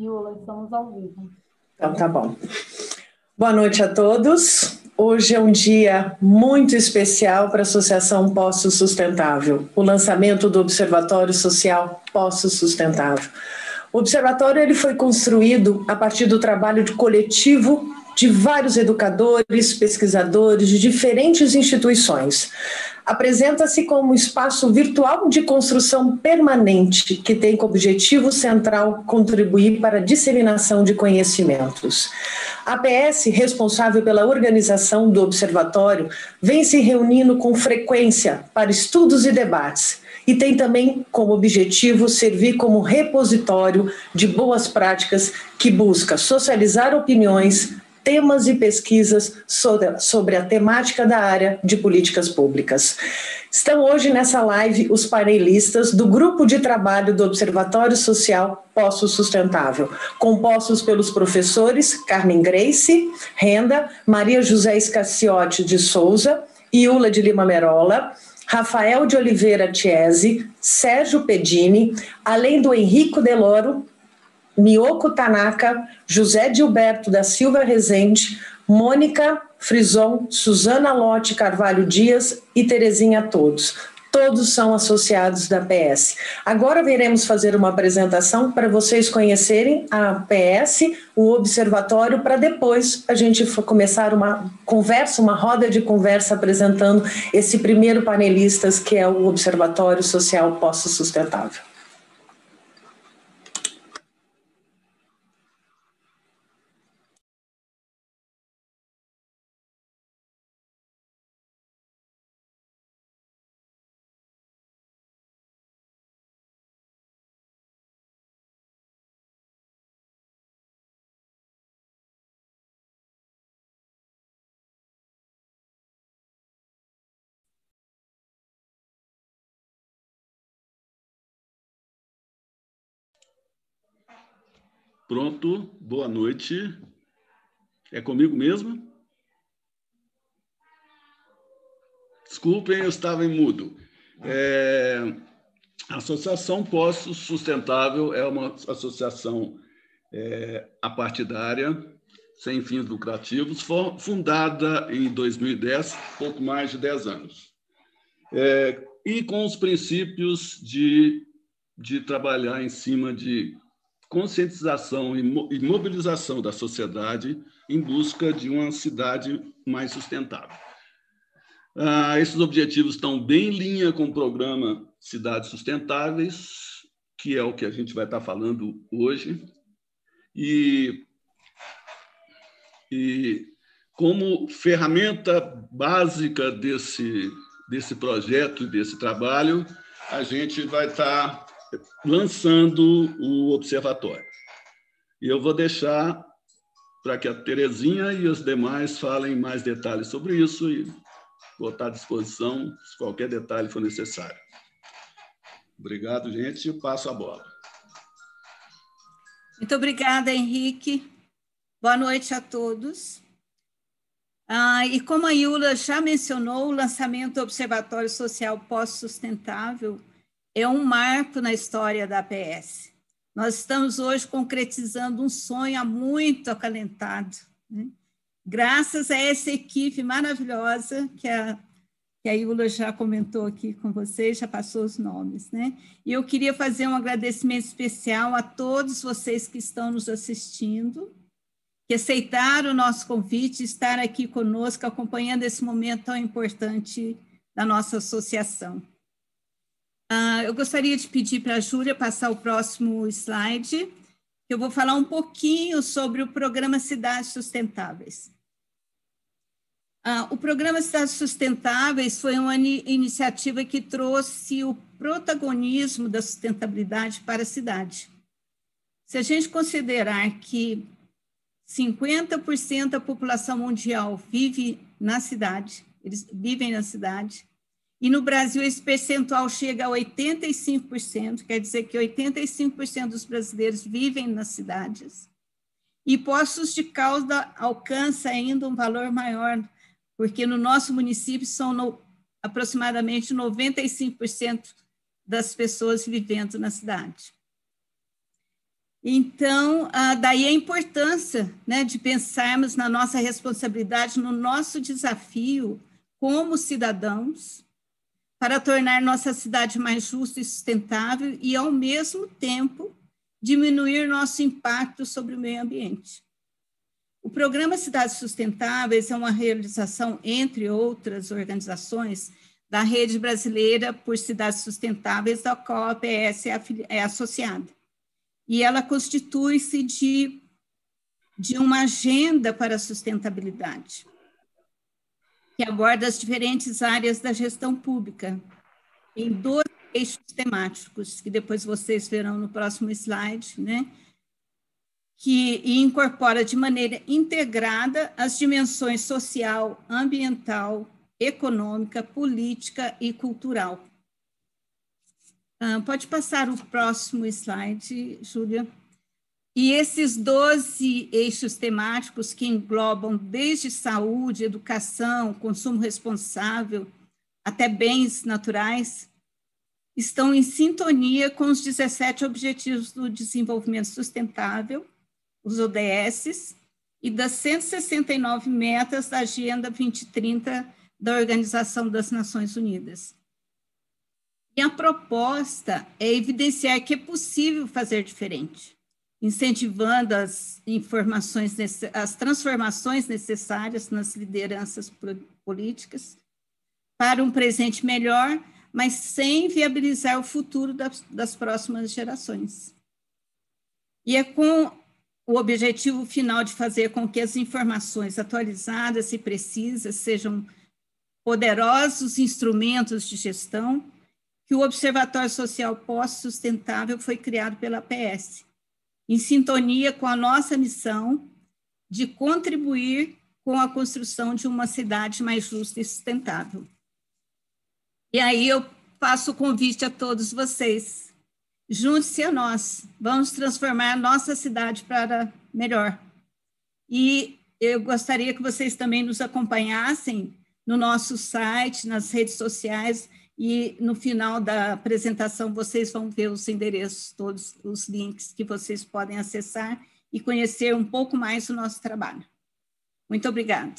Yula, estamos ao vivo. Então, tá bom. Boa noite a todos. Hoje é um dia muito especial para a Associação Poço Sustentável, o lançamento do Observatório Social Poço Sustentável. O observatório ele foi construído a partir do trabalho de coletivo de vários educadores, pesquisadores de diferentes instituições. Apresenta-se como um espaço virtual de construção permanente que tem como objetivo central contribuir para a disseminação de conhecimentos. A PS, responsável pela organização do observatório, vem se reunindo com frequência para estudos e debates e tem também como objetivo servir como repositório de boas práticas que busca socializar opiniões, temas e pesquisas sobre, a temática da área de políticas públicas. Estão hoje nessa live os panelistas do grupo de trabalho do Observatório Social Poço Sustentável, compostos pelos professores Carmen Grace, Renda, Maria José Escaciotti de Souza, Iula de Lima Merola, Rafael de Oliveira Tiese, Sérgio Pedini, além do Henrico Deloro, Miyoko Tanaka, José Gilberto da Silva Rezende, Mônica Frison, Suzana Lotte Carvalho Dias e Terezinha Todos. Todos são associados da PS. Agora veremos fazer uma apresentação para vocês conhecerem a PS, o observatório, para depois a gente começar uma conversa, uma roda de conversa apresentando esse primeiro panelistas que é o Observatório Social Posto Sustentável. Pronto, boa noite. É comigo mesmo? Desculpem, eu estava em mudo. É, a Associação Poço Sustentável é uma associação é, apartidária, sem fins lucrativos, fundada em 2010, pouco mais de 10 anos. É, e com os princípios de, de trabalhar em cima de conscientização e mobilização da sociedade em busca de uma cidade mais sustentável. Ah, esses objetivos estão bem em linha com o programa Cidades Sustentáveis, que é o que a gente vai estar falando hoje. E, e como ferramenta básica desse, desse projeto, desse trabalho, a gente vai estar lançando o observatório. E eu vou deixar para que a Terezinha e os demais falem mais detalhes sobre isso e vou estar à disposição se qualquer detalhe for necessário. Obrigado, gente. Eu passo a bola. Muito obrigada, Henrique. Boa noite a todos. Ah, e como a Iula já mencionou, o lançamento do Observatório Social Pós-Sustentável é um marco na história da APS. Nós estamos hoje concretizando um sonho muito acalentado, né? graças a essa equipe maravilhosa que a, que a Iula já comentou aqui com vocês, já passou os nomes. Né? E eu queria fazer um agradecimento especial a todos vocês que estão nos assistindo, que aceitaram o nosso convite, estar aqui conosco, acompanhando esse momento tão importante da nossa associação. Uh, eu gostaria de pedir para a Júlia passar o próximo slide, eu vou falar um pouquinho sobre o programa Cidades Sustentáveis. Uh, o programa Cidades Sustentáveis foi uma iniciativa que trouxe o protagonismo da sustentabilidade para a cidade. Se a gente considerar que 50% da população mundial vive na cidade, eles vivem na cidade, e no Brasil esse percentual chega a 85%, quer dizer que 85% dos brasileiros vivem nas cidades. E Poços de Calda alcança ainda um valor maior, porque no nosso município são no, aproximadamente 95% das pessoas vivendo na cidade. Então, ah, daí a importância né, de pensarmos na nossa responsabilidade, no nosso desafio como cidadãos, para tornar nossa cidade mais justa e sustentável e, ao mesmo tempo, diminuir nosso impacto sobre o meio ambiente. O programa Cidades Sustentáveis é uma realização, entre outras organizações, da Rede Brasileira por Cidades Sustentáveis, da qual a PS é, é associada. E ela constitui-se de, de uma agenda para a sustentabilidade, que aborda as diferentes áreas da gestão pública, em dois eixos temáticos, que depois vocês verão no próximo slide, né? que incorpora de maneira integrada as dimensões social, ambiental, econômica, política e cultural. Uh, pode passar o próximo slide, Júlia. E esses 12 eixos temáticos que englobam desde saúde, educação, consumo responsável, até bens naturais, estão em sintonia com os 17 Objetivos do Desenvolvimento Sustentável, os ODS, e das 169 metas da Agenda 2030 da Organização das Nações Unidas. E a proposta é evidenciar que é possível fazer diferente, incentivando as informações, as transformações necessárias nas lideranças políticas para um presente melhor, mas sem viabilizar o futuro das, das próximas gerações. E é com o objetivo final de fazer com que as informações atualizadas e precisas sejam poderosos instrumentos de gestão, que o Observatório Social Pós-Sustentável foi criado pela PS, em sintonia com a nossa missão de contribuir com a construção de uma cidade mais justa e sustentável. E aí eu faço o convite a todos vocês. Junte-se a nós, vamos transformar a nossa cidade para melhor. E eu gostaria que vocês também nos acompanhassem no nosso site, nas redes sociais, e no final da apresentação vocês vão ver os endereços, todos os links que vocês podem acessar e conhecer um pouco mais do nosso trabalho. Muito obrigada.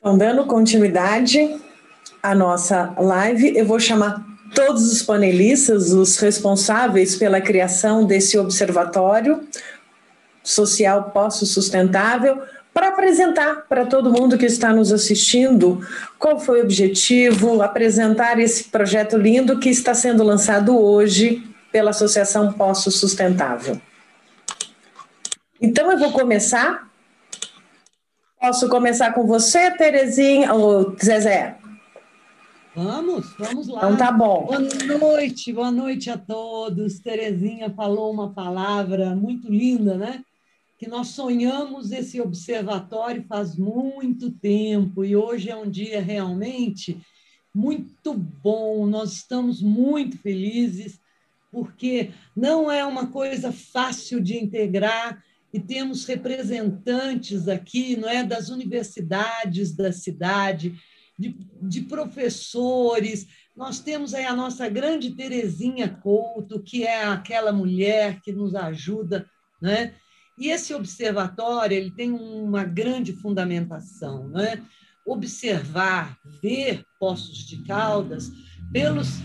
Então, dando continuidade à nossa live, eu vou chamar todos os panelistas, os responsáveis pela criação desse observatório social pós-sustentável, para apresentar para todo mundo que está nos assistindo qual foi o objetivo, apresentar esse projeto lindo que está sendo lançado hoje pela Associação Poço Sustentável. Então eu vou começar. Posso começar com você, Terezinha ou Zezé? Vamos, vamos lá. Então tá bom. Boa noite, boa noite a todos. Terezinha falou uma palavra muito linda, né? Que nós sonhamos esse observatório faz muito tempo e hoje é um dia realmente muito bom. Nós estamos muito felizes porque não é uma coisa fácil de integrar e temos representantes aqui, não é, das universidades da cidade de, de professores. Nós temos aí a nossa grande Terezinha Couto, que é aquela mulher que nos ajuda, né? E esse observatório ele tem uma grande fundamentação, né? Observar, ver Poços de Caldas pelos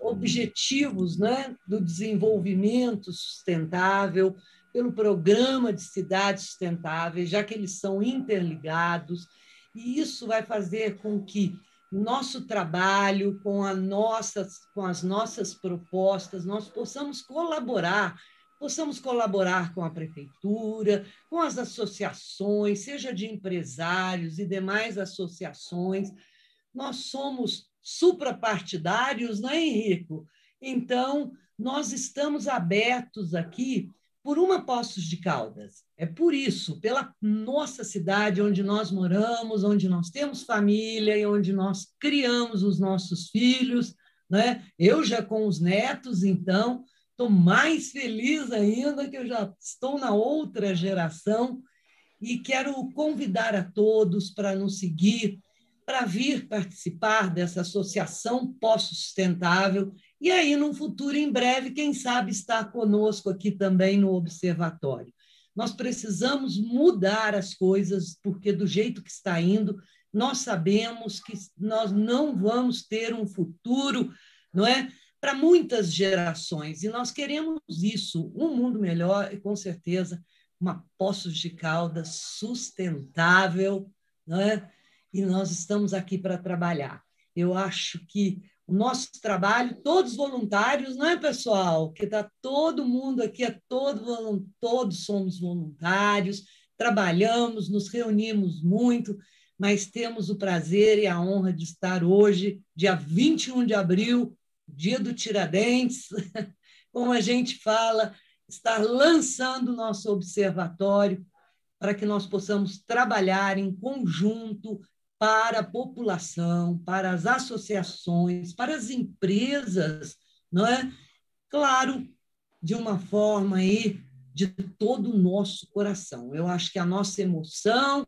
objetivos né, do desenvolvimento sustentável, pelo programa de cidades sustentáveis, já que eles são interligados, e isso vai fazer com que nosso trabalho, com, a nossas, com as nossas propostas, nós possamos colaborar, possamos colaborar com a prefeitura, com as associações, seja de empresários e demais associações. Nós somos suprapartidários, não é, Henrico? Então, nós estamos abertos aqui por uma Poços de Caldas. É por isso, pela nossa cidade, onde nós moramos, onde nós temos família e onde nós criamos os nossos filhos. Né? Eu já com os netos, então, estou mais feliz ainda que eu já estou na outra geração e quero convidar a todos para nos seguir, para vir participar dessa associação pós-sustentável e aí, num futuro em breve, quem sabe estar conosco aqui também no Observatório. Nós precisamos mudar as coisas, porque do jeito que está indo, nós sabemos que nós não vamos ter um futuro, não é? Para muitas gerações, e nós queremos isso, um mundo melhor e, com certeza, uma Poços de Caldas sustentável, não é? E nós estamos aqui para trabalhar. Eu acho que o nosso trabalho, todos voluntários, não é, pessoal? Que está todo mundo aqui, é todo, todos somos voluntários, trabalhamos, nos reunimos muito, mas temos o prazer e a honra de estar hoje, dia 21 de abril, dia do Tiradentes, como a gente fala, estar lançando o nosso observatório para que nós possamos trabalhar em conjunto, para a população, para as associações, para as empresas, não é? Claro, de uma forma aí de todo o nosso coração. Eu acho que a nossa emoção,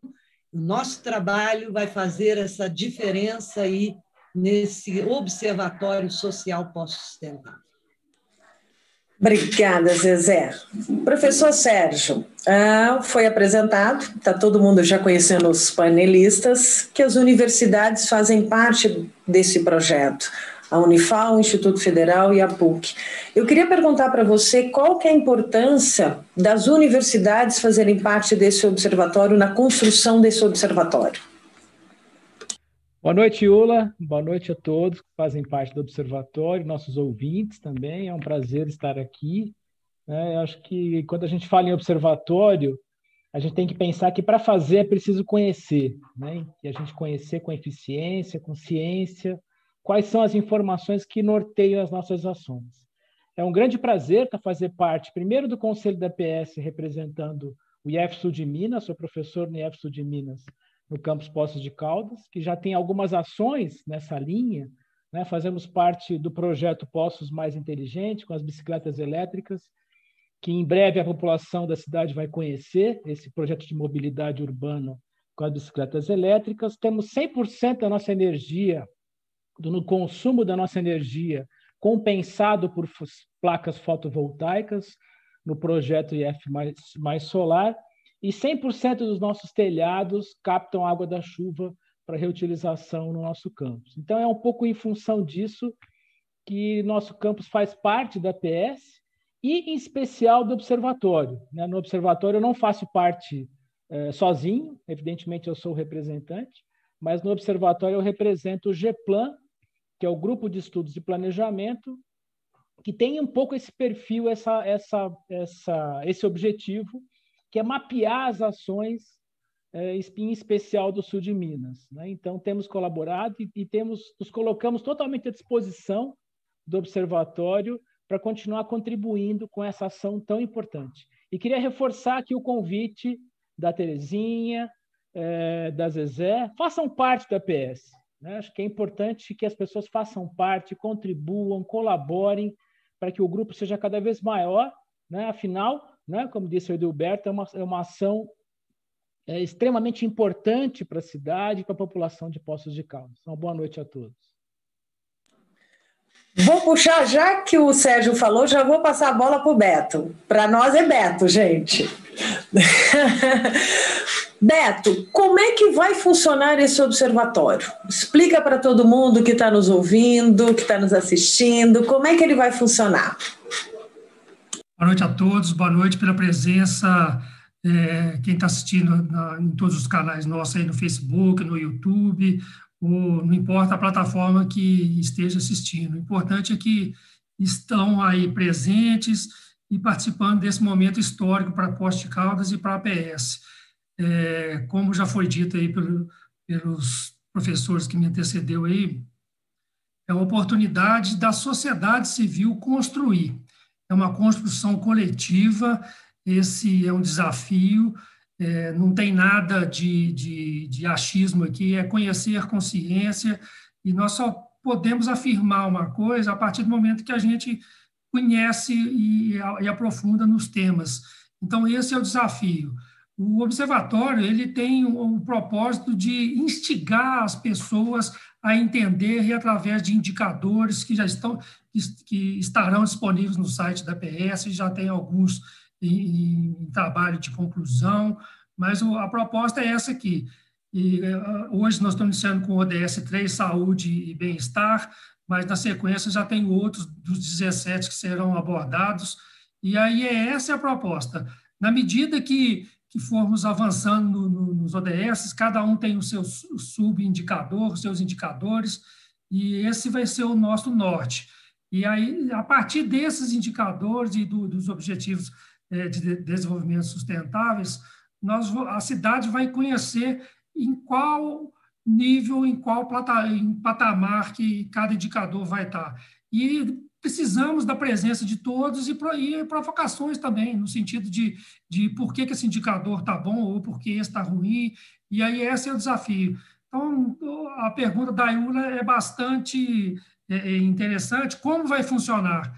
o nosso trabalho vai fazer essa diferença aí nesse observatório social pós-sustentável. Obrigada, Zezé. Professor Sérgio, ah, foi apresentado, está todo mundo já conhecendo os panelistas, que as universidades fazem parte desse projeto. A Unifal, o Instituto Federal e a PUC. Eu queria perguntar para você qual que é a importância das universidades fazerem parte desse observatório, na construção desse observatório. Boa noite, Yula. Boa noite a todos que fazem parte do Observatório, nossos ouvintes também. É um prazer estar aqui. Né? Eu acho que quando a gente fala em observatório, a gente tem que pensar que para fazer é preciso conhecer, né? e a gente conhecer com eficiência, com ciência, quais são as informações que norteiam as nossas ações. É um grande prazer fazer parte, primeiro, do Conselho da PS, representando o IEF Sul de Minas, sou professor no IEF Sul de Minas, no campus Poços de Caldas, que já tem algumas ações nessa linha. Né? Fazemos parte do projeto Poços Mais Inteligente, com as bicicletas elétricas, que em breve a população da cidade vai conhecer esse projeto de mobilidade urbana com as bicicletas elétricas. Temos 100% da nossa energia, do consumo da nossa energia, compensado por placas fotovoltaicas no projeto IF mais, mais Solar e 100% dos nossos telhados captam água da chuva para reutilização no nosso campus. Então, é um pouco em função disso que nosso campus faz parte da PS e, em especial, do observatório. Né? No observatório, eu não faço parte é, sozinho, evidentemente, eu sou o representante, mas no observatório eu represento o GEPLAN, que é o Grupo de Estudos de Planejamento, que tem um pouco esse perfil, essa, essa, essa, esse objetivo que é mapear as ações, é, em especial do sul de Minas. Né? Então, temos colaborado e, temos, nos colocamos totalmente à disposição do observatório para continuar contribuindo com essa ação tão importante. E queria reforçar aqui o convite da Terezinha, é, da Zezé, façam parte da PS. Né? Acho que é importante que as pessoas façam parte, contribuam, colaborem para que o grupo seja cada vez maior. Né? Afinal, né? como disse o Edilberto, é uma, é uma ação é, extremamente importante para a cidade e para a população de Poços de Caldas. Uma boa noite a todos. Vou puxar, já que o Sérgio falou, já vou passar a bola para o Beto. Para nós é Beto, gente. Beto, como é que vai funcionar esse observatório? Explica para todo mundo que está nos ouvindo, que está nos assistindo, como é que ele vai funcionar? Boa noite a todos, boa noite pela presença, é, quem está assistindo na, em todos os canais nossos aí no Facebook, no YouTube, ou não importa a plataforma que esteja assistindo. O importante é que estão aí presentes e participando desse momento histórico para Poste Caldas e para a APS. É, como já foi dito aí pelo, pelos professores que me antecedeu aí, é uma oportunidade da sociedade civil construir é uma construção coletiva esse é um desafio, é, não tem nada de, de, de achismo aqui, é conhecer consciência, e nós só podemos afirmar uma coisa a partir do momento que a gente conhece e, e aprofunda nos temas. Então, esse é o desafio. O observatório ele tem o, o propósito de instigar as pessoas a entender e através de indicadores que já estão que, estarão disponíveis no site da PS, já tem alguns em, em trabalho de conclusão, mas o, a proposta é essa aqui. E, uh, hoje nós estamos iniciando com o ODS 3, Saúde e Bem-Estar, mas na sequência já tem outros dos 17 que serão abordados, e aí é essa a proposta. Na medida que, que formos avançando no, no, nos ODS, cada um tem o seu subindicador, os seus indicadores, e esse vai ser o nosso norte. E aí, a partir desses indicadores e do, dos objetivos é, de desenvolvimento sustentáveis, nós, a cidade vai conhecer em qual nível, em qual plata, em patamar que cada indicador vai estar. E precisamos da presença de todos e, provocações também, no sentido de, de por que, que esse indicador está bom ou por que esse está ruim, e aí esse é o desafio. Então, a pergunta da Iula é bastante é, é interessante. Como vai funcionar?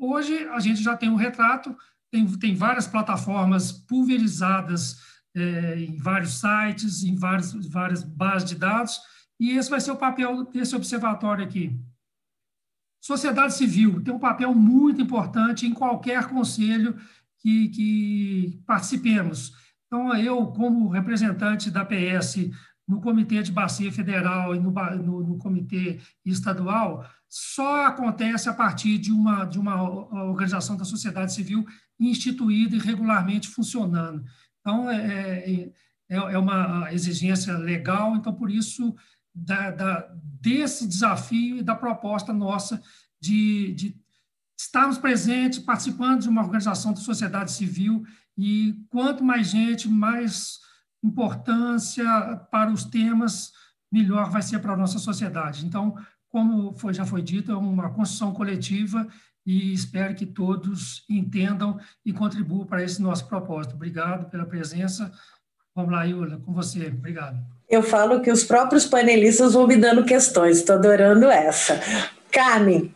Hoje, a gente já tem um retrato, tem, tem várias plataformas pulverizadas é, em vários sites, em várias, várias bases de dados, e esse vai ser o papel desse observatório aqui. Sociedade civil tem um papel muito importante em qualquer conselho que, que participemos. Então, eu, como representante da PS no Comitê de Bacia Federal e no, no, no, Comitê Estadual, só acontece a partir de uma, de uma organização da sociedade civil instituída e regularmente funcionando. Então, é, é, é, uma exigência legal, então, por isso, da, da, desse desafio e da proposta nossa de, de estarmos presentes, participando de uma organização da sociedade civil, e quanto mais gente, mais importância para os temas, melhor vai ser para a nossa sociedade. Então, como foi, já foi dito, é uma construção coletiva e espero que todos entendam e contribuam para esse nosso propósito. Obrigado pela presença. Vamos lá, Yula, com você. Obrigado. Eu falo que os próprios panelistas vão me dando questões, estou adorando essa. Carmen,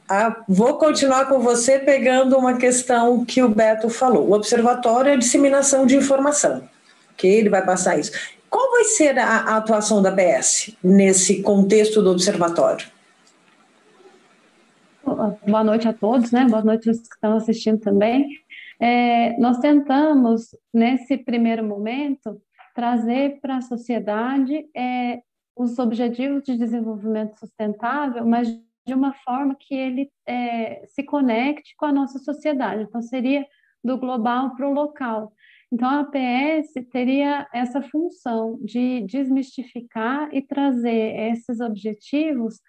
vou continuar com você pegando uma questão que o Beto falou. O observatório é a disseminação de informação, que ele vai passar isso. Qual vai ser a, a atuação da PS nesse contexto do observatório? boa noite a todos, né? Boa noite aos que estão assistindo também. É, nós tentamos, nesse primeiro momento, trazer para a sociedade é, os objetivos de desenvolvimento sustentável, mas de uma forma que ele é, se conecte com a nossa sociedade. Então, seria do global para o local. Então, a APS teria essa função de desmistificar e trazer esses objetivos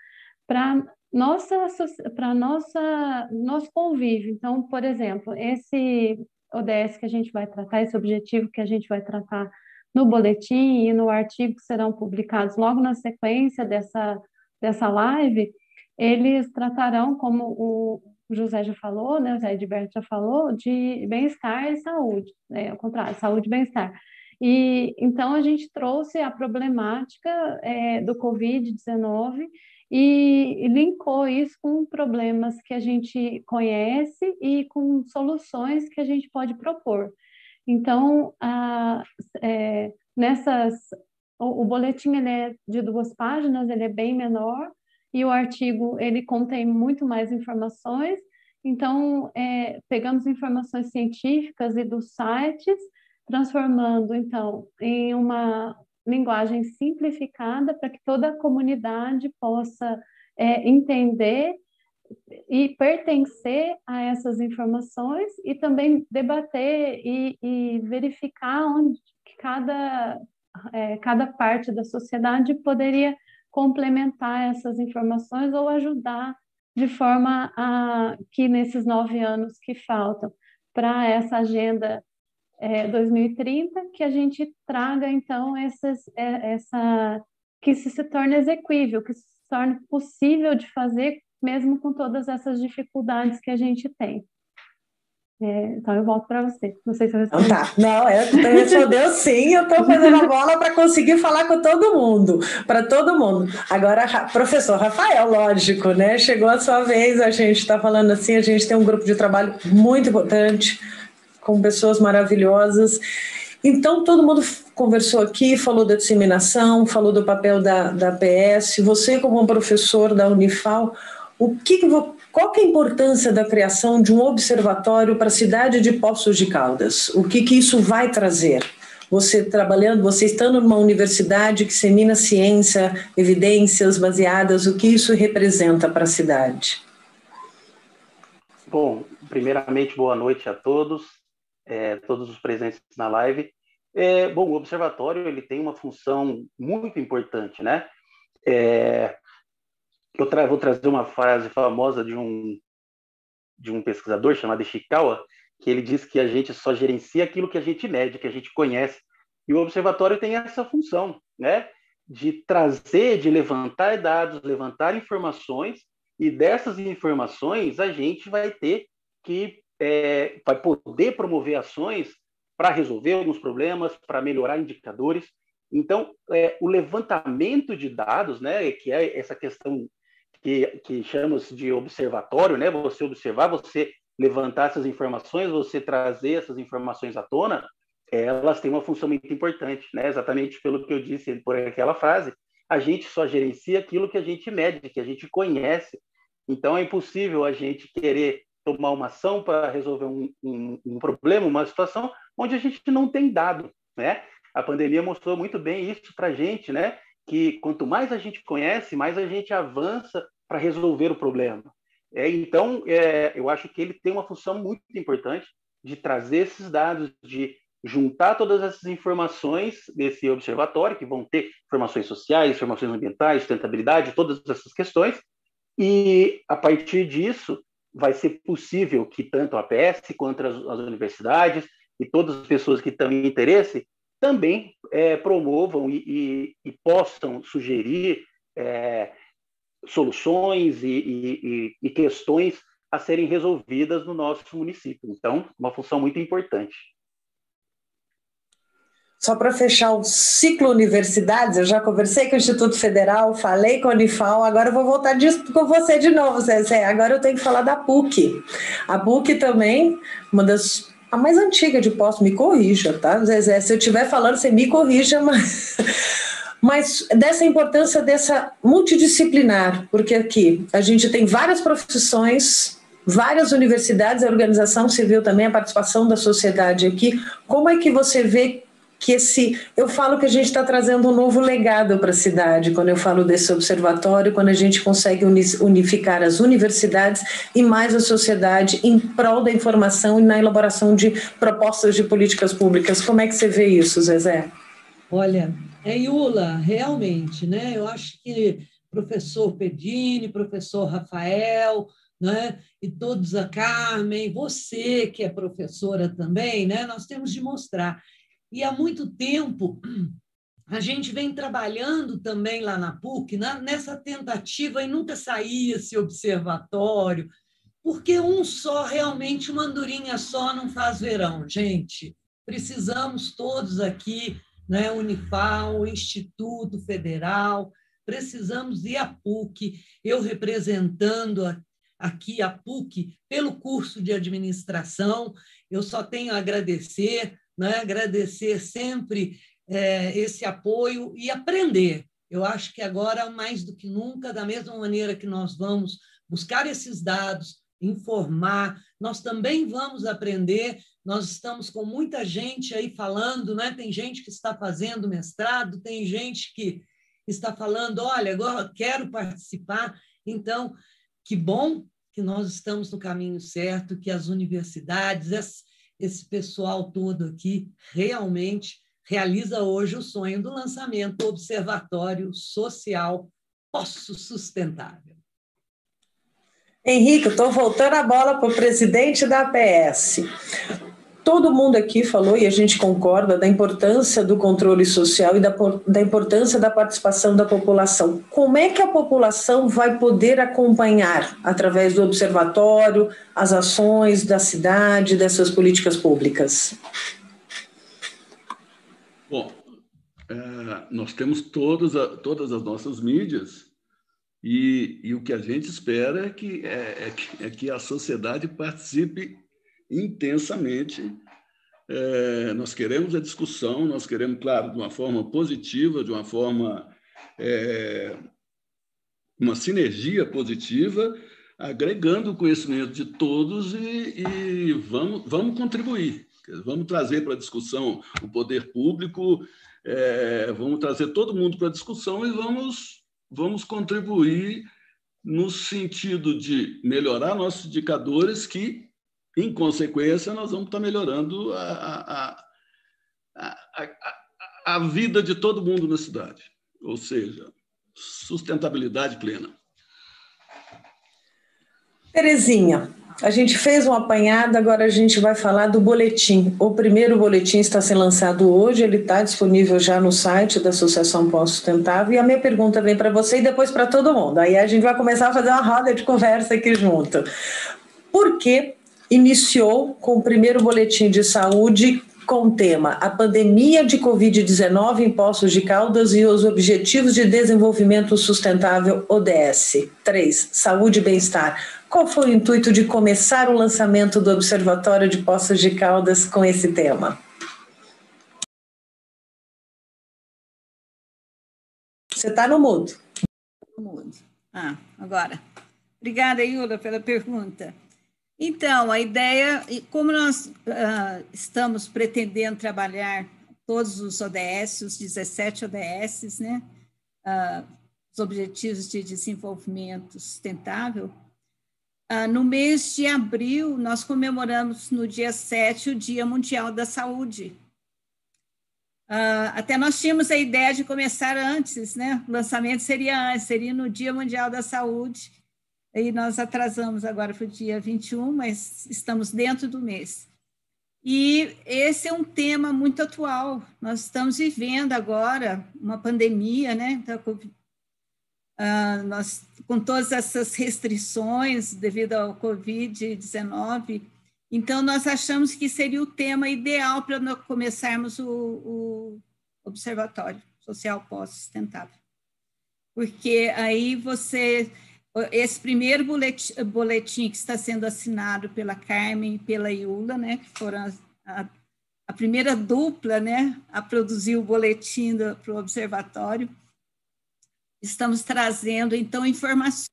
para nossa para nossa nosso convívio. Então, por exemplo, esse ODS que a gente vai tratar, esse objetivo que a gente vai tratar no boletim e no artigo que serão publicados logo na sequência dessa dessa live, eles tratarão, como o José já falou, né, o José Edberto já falou, de bem-estar e saúde, né, ao contrário, saúde e bem-estar. E então a gente trouxe a problemática é, do Covid-19 e linkou isso com problemas que a gente conhece e com soluções que a gente pode propor. Então, a, é, nessas, o, o, boletim ele é de duas páginas, ele é bem menor, e o artigo ele contém muito mais informações. Então, é, pegamos informações científicas e dos sites, transformando, então, em uma linguagem simplificada para que toda a comunidade possa é, entender e pertencer a essas informações e também debater e, e verificar onde cada, é, cada parte da sociedade poderia complementar essas informações ou ajudar de forma a que nesses nove anos que faltam para essa agenda é, 2030, que a gente traga, então, essas, é, essa, que se torne exequível, que se torne possível de fazer, mesmo com todas essas dificuldades que a gente tem. É, então eu volto para você. Não sei se eu respondi. Então tá. Não, é, respondeu sim. Eu estou fazendo a bola para conseguir falar com todo mundo, para todo mundo. Agora, professor Rafael, lógico, né? Chegou a sua vez. A gente está falando assim. A gente tem um grupo de trabalho muito importante com pessoas maravilhosas. Então, todo mundo conversou aqui, falou da disseminação, falou do papel da, da PS. Você, como professor da Unifal, o que, qual que é a importância da criação de um observatório para a cidade de Poços de Caldas? O que, que isso vai trazer? Você trabalhando, você estando numa universidade que semina ciência, evidências baseadas, o que isso representa para a cidade? Bom, primeiramente, boa noite a todos, é, todos os presentes na live. É, bom, o observatório ele tem uma função muito importante, né? É, eu tra vou trazer uma frase famosa de um de um pesquisador chamado Ishikawa, que ele diz que a gente só gerencia aquilo que a gente mede, que a gente conhece. E o observatório tem essa função, né? De trazer, de levantar dados, levantar informações, e dessas informações a gente vai ter que é, vai poder promover ações para resolver alguns problemas, para melhorar indicadores. Então, é, o levantamento de dados, né, que é essa questão que, que chama-se de observatório, né? Você observar, você levantar essas informações, você trazer essas informações à tona, elas têm uma função muito importante, né? Exatamente pelo que eu disse por aquela frase, a gente só gerencia aquilo que a gente mede, que a gente conhece. Então é impossível a gente querer tomar uma ação para resolver um, um, um problema, uma situação onde a gente não tem dado, né? A pandemia mostrou muito bem isso para a gente, né? Que quanto mais a gente conhece, mais a gente avança para resolver o problema. É, então, é, eu acho que ele tem uma função muito importante de trazer esses dados, de juntar todas essas informações desse observatório, que vão ter informações sociais, informações ambientais, sustentabilidade, todas essas questões, e a partir disso vai ser possível que tanto a APS quanto as, as universidades e todas as pessoas que estão em interesse também é, promovam e, e, e, possam sugerir é, soluções e, e, questões a serem resolvidas no nosso município. Então, uma função muito importante. Só para fechar o ciclo universidades, eu já conversei com o Instituto Federal, falei com a Unifal, agora eu vou voltar disso com você de novo, Zezé. Agora eu tenho que falar da PUC. A PUC também, uma das a mais antiga de posto, me corrija, tá, Zezé? Se eu estiver falando, você me corrija, mas mas dessa importância dessa multidisciplinar, porque aqui a gente tem várias profissões, várias universidades, a organização civil também, a participação da sociedade aqui. Como é que você vê que esse. Eu falo que a gente está trazendo um novo legado para a cidade, quando eu falo desse observatório, quando a gente consegue unificar as universidades e mais a sociedade em prol da informação e na elaboração de propostas de políticas públicas. Como é que você vê isso, Zezé? Olha, é Iula, realmente, né? Eu acho que professor Pedini, professor Rafael, né? E todos a Carmen, você que é professora também, né? Nós temos de mostrar. E há muito tempo a gente vem trabalhando também lá na PUC na, nessa tentativa e nunca saía esse observatório, porque um só, realmente, uma andorinha só não faz verão, gente. Precisamos todos aqui né? Unifal, Instituto Federal, precisamos ir à PUC, eu representando aqui a PUC pelo curso de administração, eu só tenho a agradecer, né? agradecer sempre é, esse apoio e aprender. Eu acho que agora, mais do que nunca, da mesma maneira que nós vamos buscar esses dados, informar, nós também vamos aprender nós estamos com muita gente aí falando, né? Tem gente que está fazendo mestrado, tem gente que está falando, olha, agora quero participar. Então, que bom que nós estamos no caminho certo, que as universidades, esse, pessoal todo aqui realmente realiza hoje o sonho do lançamento do Observatório Social Poço Sustentável. Henrique, estou voltando a bola para o presidente da APS. Todo mundo aqui falou, e a gente concorda, da importância do controle social e da, da importância da participação da população. Como é que a população vai poder acompanhar, através do observatório, as ações da cidade, dessas políticas públicas? Bom, é, nós temos todas, todas as nossas mídias e, e, o que a gente espera é que, é, é, que, é que a sociedade participe intensamente. É, nós queremos a discussão, nós queremos, claro, de uma forma positiva, de uma forma, é, uma sinergia positiva, agregando o conhecimento de todos e, e vamos, vamos contribuir. Vamos trazer para a discussão o poder público, é, vamos trazer todo mundo para a discussão e vamos, vamos contribuir no sentido de melhorar nossos indicadores que em consequência, nós vamos estar melhorando a, a, a, a, vida de todo mundo na cidade, ou seja, sustentabilidade plena. Terezinha, a gente fez um apanhado, agora a gente vai falar do boletim. O primeiro boletim está sendo lançado hoje, ele está disponível já no site da Associação Pós-Sustentável. E a minha pergunta vem para você e depois para todo mundo. Aí a gente vai começar a fazer uma roda de conversa aqui junto. Por que iniciou com o primeiro boletim de saúde com o tema A pandemia de Covid-19 em Poços de Caldas e os Objetivos de Desenvolvimento Sustentável ODS. 3. Saúde e bem-estar. Qual foi o intuito de começar o lançamento do Observatório de Poços de Caldas com esse tema? Você está no mudo. No mudo. Ah, agora. Obrigada, Yula, pela pergunta. Então, a ideia, como nós uh, estamos pretendendo trabalhar todos os ODS, os 17 ODS, né, uh, os Objetivos de Desenvolvimento Sustentável, uh, no mês de abril, nós comemoramos no dia 7 o Dia Mundial da Saúde. até nós tínhamos a ideia de começar antes, né? O lançamento seria antes, seria no Dia Mundial da Saúde, e nós atrasamos agora para o dia 21, mas estamos dentro do mês. E esse é um tema muito atual. Nós estamos vivendo agora uma pandemia, né? Uh, nós, com todas essas restrições devido ao Covid-19, então nós achamos que seria o tema ideal para começarmos o, o Observatório Social Pós-Sustentável. Porque aí você esse primeiro boletim, boletim, que está sendo assinado pela Carmen e pela Iula, né, que foram a, a primeira dupla né, a produzir o boletim para o observatório, estamos trazendo, então, informações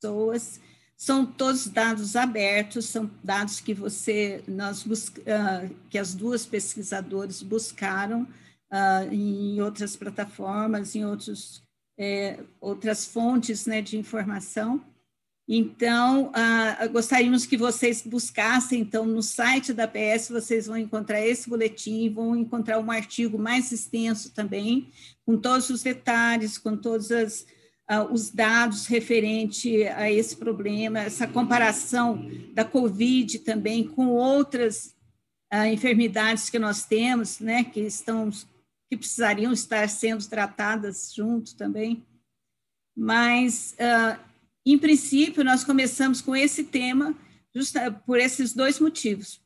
pessoas, são todos dados abertos, são dados que você, nós uh, que as duas pesquisadoras buscaram uh, em outras plataformas, em outros é, outras fontes né, de informação. Então, ah, gostaríamos que vocês buscassem, então, no site da PS, vocês vão encontrar esse boletim, vão encontrar um artigo mais extenso também, com todos os detalhes, com todos as, ah, os dados referente a esse problema, essa comparação da Covid também com outras ah, enfermidades que nós temos, né, que estão que precisariam estar sendo tratadas junto também. Mas, uh, em princípio, nós começamos com esse tema justa, por esses dois motivos.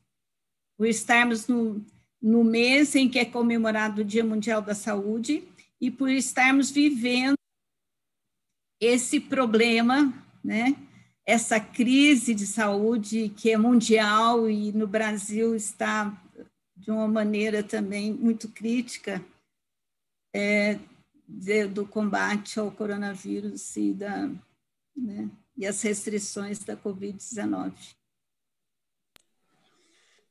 Por estarmos no, no mês em que é comemorado o Dia Mundial da Saúde e por estarmos vivendo esse problema, né? essa crise de saúde que é mundial e no Brasil está de uma maneira também muito crítica, é, de, do combate ao coronavírus e, da, né, e as restrições da Covid-19.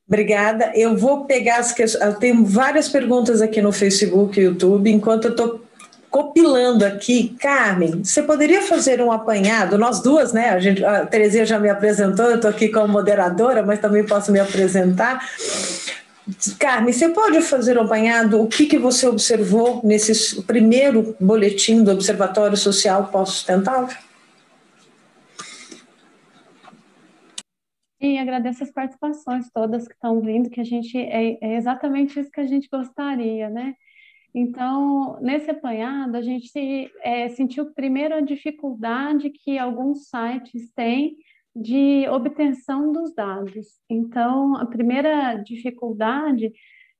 Obrigada. Eu vou pegar as questões. Eu tenho várias perguntas aqui no Facebook e YouTube. Enquanto eu estou copilando aqui, Carmen, você poderia fazer um apanhado? Nós duas, né? A, gente, a Terezinha já me apresentou, eu estou aqui como moderadora, mas também posso me apresentar. Carmen, você pode fazer um apanhado? O que, que você observou nesse primeiro boletim do Observatório Social Pós-Sustentável? e agradeço as participações todas que estão vindo, que a gente é, é exatamente isso que a gente gostaria, né? Então, nesse apanhado, a gente é, sentiu primeiro a dificuldade que alguns sites têm de obtenção dos dados. Então, a primeira dificuldade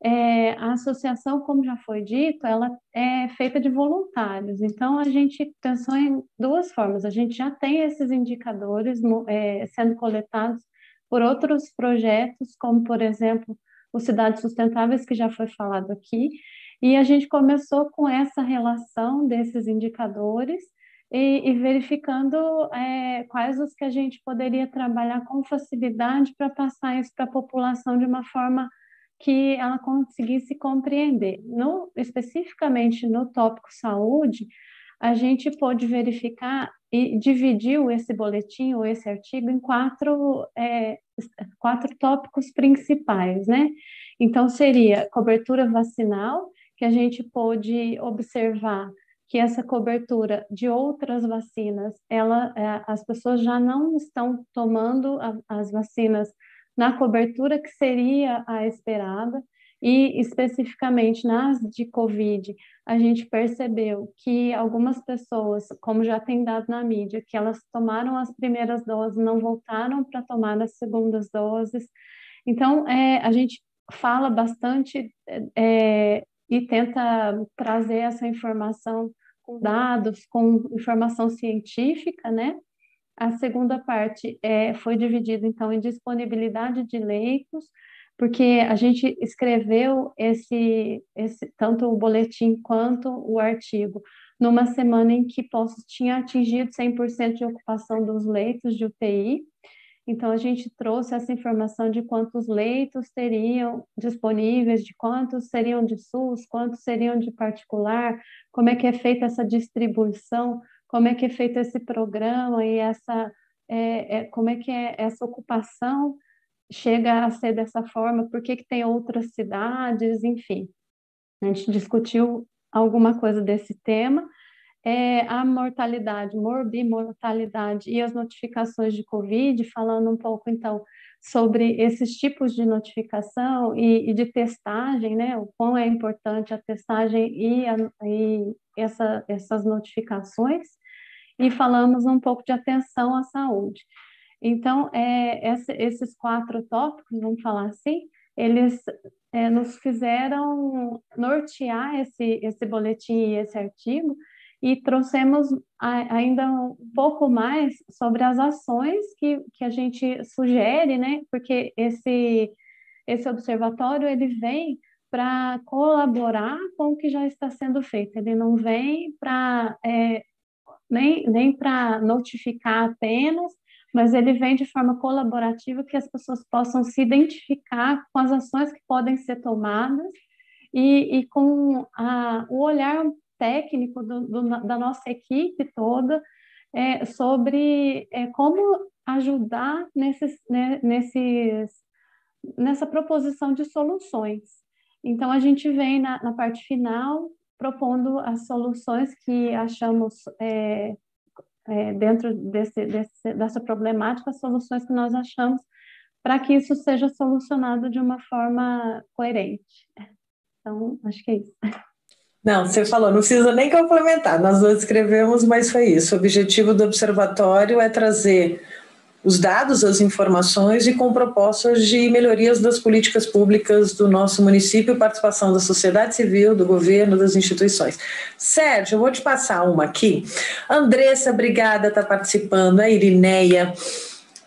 é a associação, como já foi dito, ela é feita de voluntários. Então, a gente pensou em duas formas. A gente já tem esses indicadores é, sendo coletados por outros projetos, como, por exemplo, o Cidades Sustentáveis, que já foi falado aqui, e a gente começou com essa relação desses indicadores e, e verificando é, quais os que a gente poderia trabalhar com facilidade para passar isso para a população de uma forma que ela conseguisse compreender. No, especificamente no tópico saúde, a gente pôde verificar e dividiu esse boletim ou esse artigo em quatro, é, quatro tópicos principais, né? Então, seria cobertura vacinal, que a gente pôde observar que essa cobertura de outras vacinas, ela, é, as pessoas já não estão tomando a, as vacinas na cobertura que seria a esperada, e especificamente nas de Covid, a gente percebeu que algumas pessoas, como já tem dado na mídia, que elas tomaram as primeiras doses, não voltaram para tomar as segundas doses. Então, é, a gente fala bastante é, e tenta trazer essa informação com dados, com informação científica, né? A segunda parte é, foi dividida, então, em disponibilidade de leitos, porque a gente escreveu esse, esse tanto o boletim quanto o artigo numa semana em que Poços tinha atingido 100% de ocupação dos leitos de UTI, então, a gente trouxe essa informação de quantos leitos teriam disponíveis, de quantos seriam de SUS, quantos seriam de particular, como é que é feita essa distribuição, como é que é feito esse programa e essa, é, é, como é que é essa ocupação chega a ser dessa forma, por que, que tem outras cidades, enfim. A gente discutiu alguma coisa desse tema, é, a mortalidade, morbimortalidade e as notificações de Covid, falando um pouco, então, sobre esses tipos de notificação e, e de testagem, né, o quão é importante a testagem e, a, e essa, essas notificações, e falamos um pouco de atenção à saúde. Então, é, essa, esses quatro tópicos, vamos falar assim, eles é, nos fizeram nortear esse, esse boletim e esse artigo, e trouxemos ainda um pouco mais sobre as ações que, que a gente sugere, né? Porque esse, esse observatório ele vem para colaborar com o que já está sendo feito, ele não vem para é, nem, nem para notificar apenas, mas ele vem de forma colaborativa que as pessoas possam se identificar com as ações que podem ser tomadas e, e com a, o olhar técnico do, do, da nossa equipe toda é, sobre é, como ajudar nesses, né, nesses, nessa proposição de soluções. Então, a gente vem na, na parte final propondo as soluções que achamos é, é, dentro desse, desse, dessa problemática, as soluções que nós achamos para que isso seja solucionado de uma forma coerente. Então, acho que é isso. Não, você falou, não precisa nem complementar, nós dois escrevemos, mas foi isso. O objetivo do observatório é trazer os dados, as informações e com propostas de melhorias das políticas públicas do nosso município, participação da sociedade civil, do governo, das instituições. Sérgio, eu vou te passar uma aqui. Andressa, obrigada, está participando, a Irineia,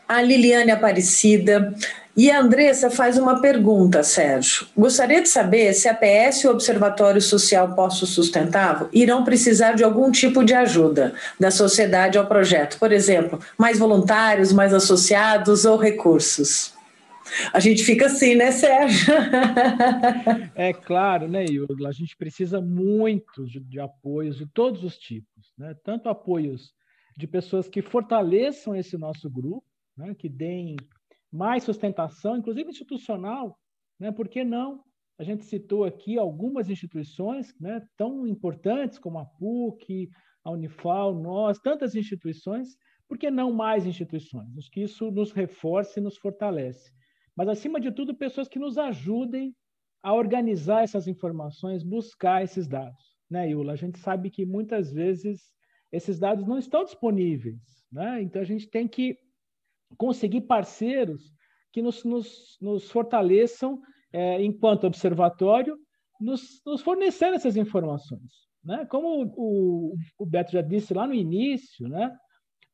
a Liliane Aparecida, e a Andressa faz uma pergunta, Sérgio. Gostaria de saber se a PS e o Observatório Social Posto Sustentável irão precisar de algum tipo de ajuda da sociedade ao projeto. Por exemplo, mais voluntários, mais associados ou recursos. A gente fica assim, né, Sérgio? É claro, né, Yurla? A gente precisa muito de, de apoios de todos os tipos, né? Tanto apoios de pessoas que fortaleçam esse nosso grupo, né? que deem mais sustentação, inclusive institucional, né? Por que não? A gente citou aqui algumas instituições né, tão importantes como a PUC, a Unifal, nós, tantas instituições por que não mais instituições? Acho que isso nos reforça e nos fortalece. Mas, acima de tudo, pessoas que nos ajudem a organizar essas informações, buscar esses dados. Né, Yula? A gente sabe que muitas vezes esses dados não estão disponíveis. Né? Então, a gente tem que conseguir parceiros que nos, nos, nos fortaleçam é, enquanto observatório, nos, nos fornecendo essas informações. Né? Como o, o, Beto já disse lá no início, né?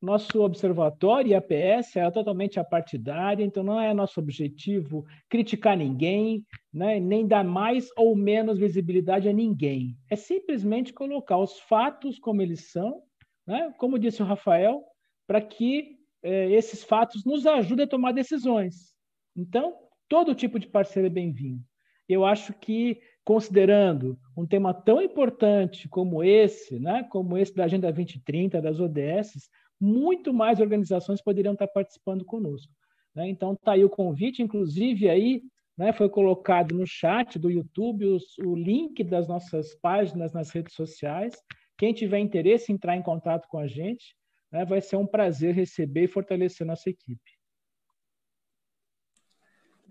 nosso observatório e a PS é totalmente apartidária, então não é nosso objetivo criticar ninguém, né? nem dar mais ou menos visibilidade a ninguém. É simplesmente colocar os fatos como eles são, né? como disse o Rafael, para que eh, esses fatos nos ajudem a tomar decisões. Então, todo tipo de parceiro é bem-vindo. Eu acho que considerando um tema tão importante como esse, né, como esse da Agenda 2030, das ODS, muito mais organizações poderiam estar participando conosco. Né? Então, está aí o convite, inclusive aí né, foi colocado no chat do YouTube os, o link das nossas páginas nas redes sociais. Quem tiver interesse em entrar em contato com a gente, né, vai ser um prazer receber e fortalecer nossa equipe.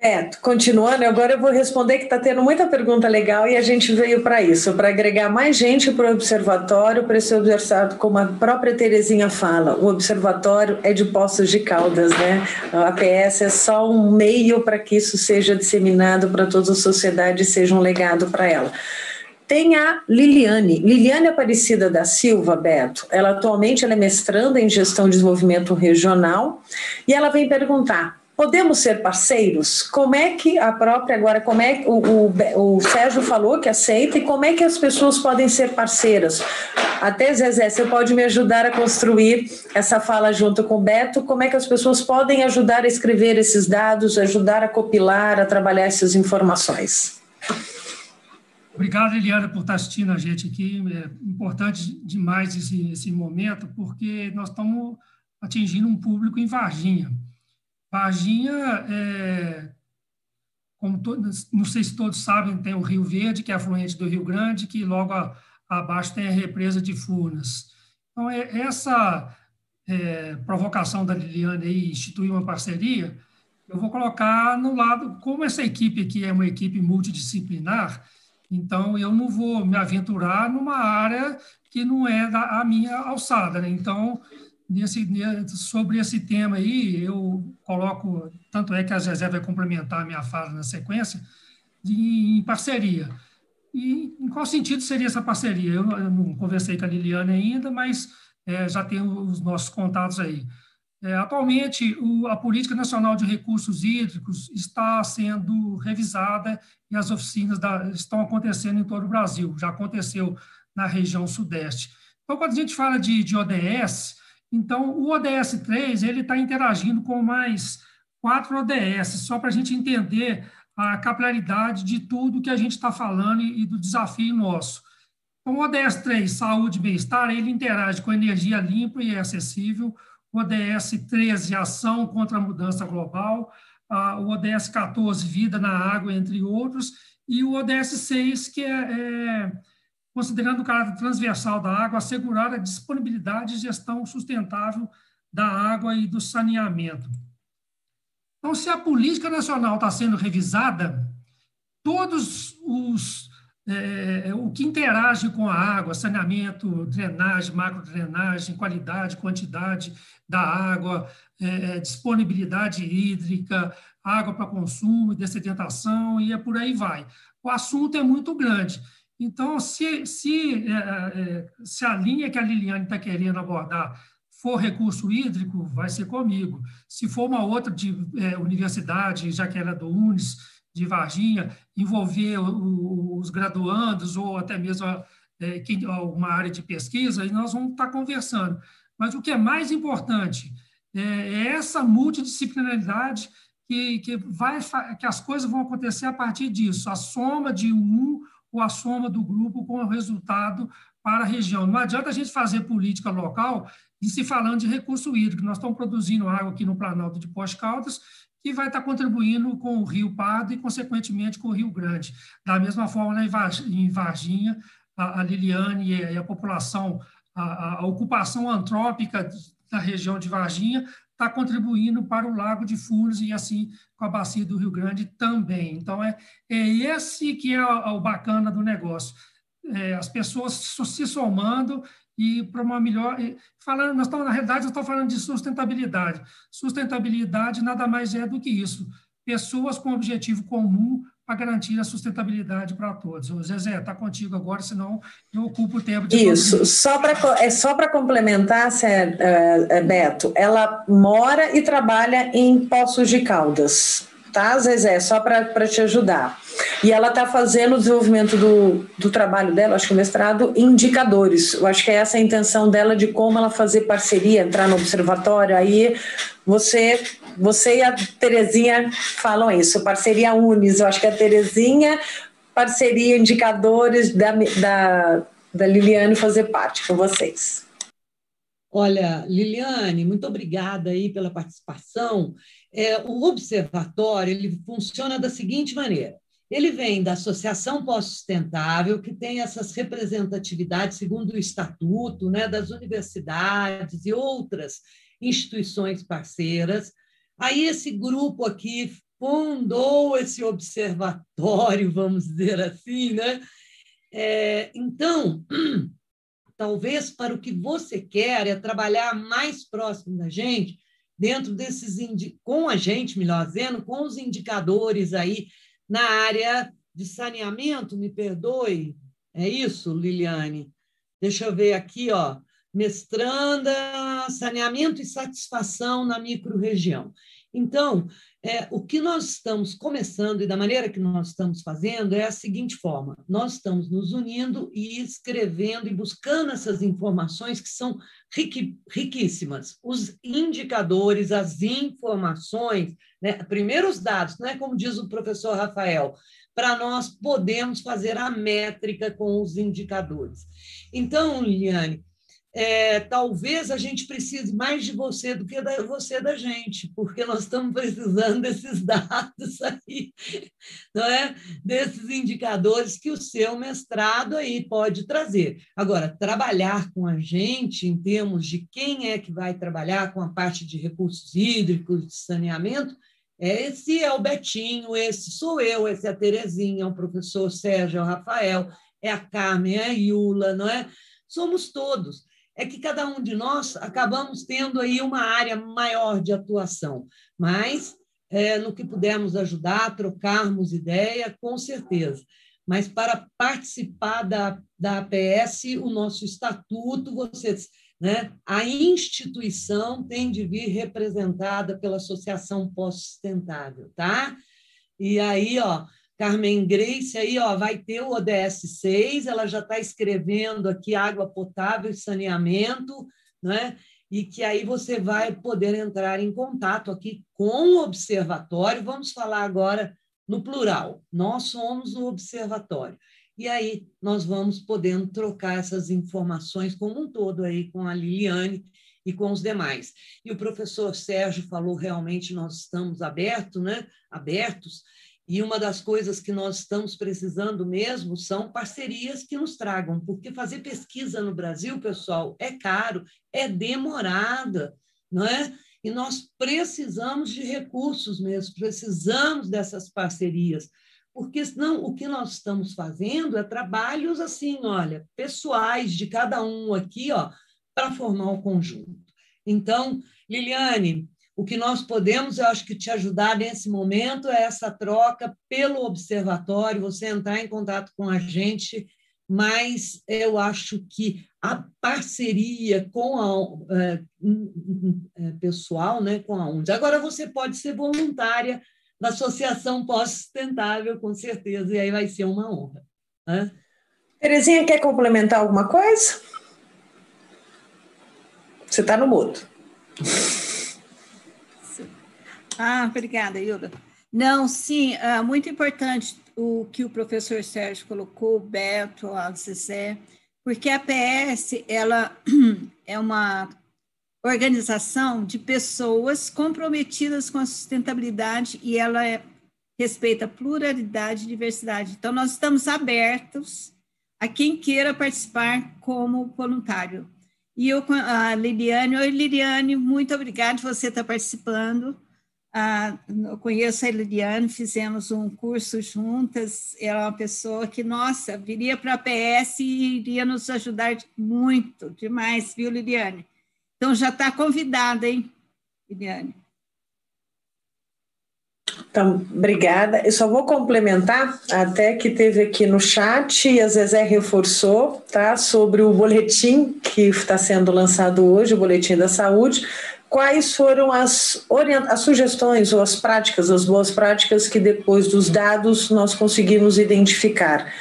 Beto, continuando, agora eu vou responder que está tendo muita pergunta legal e a gente veio para isso, para agregar mais gente para o observatório, para ser observado, como a própria Terezinha fala, o observatório é de Poços de Caldas, né? A APS é só um meio para que isso seja disseminado para toda a sociedade e seja um legado para ela. Tem a Liliane, Liliane Aparecida da Silva, Beto. Ela atualmente ela é mestranda em gestão de desenvolvimento regional e ela vem perguntar Podemos ser parceiros? Como é que a própria agora, como é que o, o, o, Sérgio falou que aceita e como é que as pessoas podem ser parceiras? Até Zezé, você pode me ajudar a construir essa fala junto com o Beto? Como é que as pessoas podem ajudar a escrever esses dados, ajudar a copilar, a trabalhar essas informações? Obrigado, Eliana, por estar assistindo a gente aqui. É importante demais esse, esse momento, porque nós estamos atingindo um público em Varginha. Varginha, é, como todos, não sei se todos sabem, tem o Rio Verde, que é afluente do Rio Grande, que logo a, abaixo tem a represa de Furnas. Então, é, essa é, provocação da Liliane aí, instituir uma parceria, eu vou colocar no lado, como essa equipe aqui é uma equipe multidisciplinar, então eu não vou me aventurar numa área que não é da, a minha alçada. Né? Então, nesse, sobre esse tema aí, eu coloco, tanto é que a Zezé vai complementar a minha fala na sequência, de, em parceria. E em qual sentido seria essa parceria? Eu, eu não conversei com a Liliane ainda, mas é, já tenho os nossos contatos aí. É, atualmente, o, a Política Nacional de Recursos Hídricos está sendo revisada e as oficinas da, estão acontecendo em todo o Brasil, já aconteceu na região Sudeste. Então, quando a gente fala de, de ODS, então, o ODS 3 ele está interagindo com mais quatro ODS, só para a gente entender a capilaridade de tudo que a gente está falando e do desafio nosso. Então, o ODS 3, saúde e bem-estar, ele interage com energia limpa e acessível, o ODS 13, ação contra a mudança global, o ODS 14, vida na água, entre outros, e o ODS 6, que é, é considerando o caráter transversal da água, assegurar a disponibilidade e gestão sustentável da água e do saneamento. Então, se a política nacional está sendo revisada, todos os é, o que interage com a água, saneamento, drenagem, macrodrenagem, qualidade, quantidade da água, é, disponibilidade hídrica, água para consumo, dessedentação, e é por aí vai. O assunto é muito grande. Então, se, se, é, é, se a linha que a Liliane está querendo abordar for recurso hídrico, vai ser comigo. Se for uma outra de é, universidade, já que era é do UNES, de Varginha, envolver os graduandos ou até mesmo é, uma área de pesquisa, aí nós vamos estar conversando. Mas o que é mais importante é, é essa multidisciplinaridade que, que, vai, que as coisas vão acontecer a partir disso, a soma de um ou a soma do grupo com o resultado para a região. Não adianta a gente fazer política local e se falando de recurso hídrico. Nós estamos produzindo água aqui no Planalto de Pós-Caldas, que vai estar contribuindo com o Rio Pardo e, consequentemente, com o Rio Grande. Da mesma forma, em Varginha, a Liliane e a população, a, a ocupação antrópica da região de Varginha, está contribuindo para o Lago de Furnas e assim com a bacia do Rio Grande também. Então, é, é esse que é o, o bacana do negócio. É, as pessoas se somando e para uma melhor. Falando, nós estamos, na realidade, nós estamos falando de sustentabilidade. Sustentabilidade nada mais é do que isso. Pessoas com objetivo comum para garantir a sustentabilidade para todos. O Zezé, está contigo agora, senão eu ocupo o tempo de Isso, só para é só para complementar, uh, Beto, ela mora e trabalha em Poços de Caldas, tá, Zezé? Só para te ajudar. E ela está fazendo o desenvolvimento do, do trabalho dela, acho que o mestrado, indicadores. Eu acho que é essa a intenção dela de como ela fazer parceria, entrar no observatório. Aí você você e a Terezinha falam isso, parceria Unis, eu acho que a Terezinha, parceria Indicadores da, da, da Liliane fazer parte com vocês. Olha, Liliane, muito obrigada aí pela participação. É, o observatório ele funciona da seguinte maneira: ele vem da Associação Pós-Sustentável, que tem essas representatividades segundo o estatuto, né, das universidades e outras instituições parceiras. Aí esse grupo aqui fundou esse observatório, vamos dizer assim, né? É, então, talvez para o que você quer é trabalhar mais próximo da gente, dentro desses com a gente, melhor dizendo, com os indicadores aí na área de saneamento, me perdoe, é isso, Liliane? Deixa eu ver aqui, ó mestranda, saneamento e satisfação na microrregião. Então, é, o que nós estamos começando e da maneira que nós estamos fazendo é a seguinte forma: nós estamos nos unindo e escrevendo e buscando essas informações que são riqui, riquíssimas. Os indicadores, as informações, né? primeiro os dados, não é como diz o professor Rafael, para nós podermos fazer a métrica com os indicadores. Então, Liane, é, talvez a gente precise mais de você do que da, você da gente, porque nós estamos precisando desses dados aí, não é? Desses indicadores que o seu mestrado aí pode trazer. Agora, trabalhar com a gente em termos de quem é que vai trabalhar com a parte de recursos hídricos, de saneamento, esse é o Betinho, esse sou eu, esse é a Terezinha, é o professor Sérgio, é o Rafael, é a Carmen, é a Iula, não é? Somos todos é que cada um de nós acabamos tendo aí uma área maior de atuação, mas é, no que pudermos ajudar, trocarmos ideia, com certeza. Mas para participar da, da APS, o nosso estatuto, vocês, né, a instituição tem de vir representada pela Associação Pós-Sustentável, tá? E aí, ó, Carmen Grace aí, ó, vai ter o ODS 6, ela já está escrevendo aqui água potável e saneamento, né? E que aí você vai poder entrar em contato aqui com o observatório. Vamos falar agora no plural. Nós somos o observatório. E aí nós vamos podendo trocar essas informações como um todo aí com a Liliane e com os demais. E o professor Sérgio falou realmente nós estamos abertos, né? Abertos e uma das coisas que nós estamos precisando mesmo são parcerias que nos tragam, porque fazer pesquisa no Brasil, pessoal, é caro, é demorada, não é? E nós precisamos de recursos mesmo, precisamos dessas parcerias, porque senão o que nós estamos fazendo é trabalhos assim, olha, pessoais de cada um aqui, ó, para formar o conjunto. Então, Liliane, o que nós podemos, eu acho que te ajudar nesse momento é essa troca pelo observatório, você entrar em contato com a gente, mas eu acho que a parceria com a é, é, pessoal, né, com a UNDES. Agora você pode ser voluntária da Associação Pós-Sustentável, com certeza, e aí vai ser uma honra. Né? Terezinha, quer complementar alguma coisa? Você está no mudo. Ah, obrigada, Hilda. Não, sim, é muito importante o que o professor Sérgio colocou, o Beto, a Zezé, porque a PS ela é uma organização de pessoas comprometidas com a sustentabilidade e ela é, respeita pluralidade e diversidade. Então, nós estamos abertos a quem queira participar como voluntário. E eu, a Liliane, oi Liliane, muito obrigada por você estar participando. Ah, eu conheço a Liliane, fizemos um curso juntas. Ela é uma pessoa que, nossa, viria para a PS e iria nos ajudar muito, demais, viu, Liliane? Então já está convidada, hein, Liliane? Então, obrigada. Eu só vou complementar, até que teve aqui no chat, e a Zezé reforçou, tá? Sobre o boletim que está sendo lançado hoje, o Boletim da Saúde quais foram as, as sugestões ou as práticas, as boas práticas que depois dos dados nós conseguimos identificar.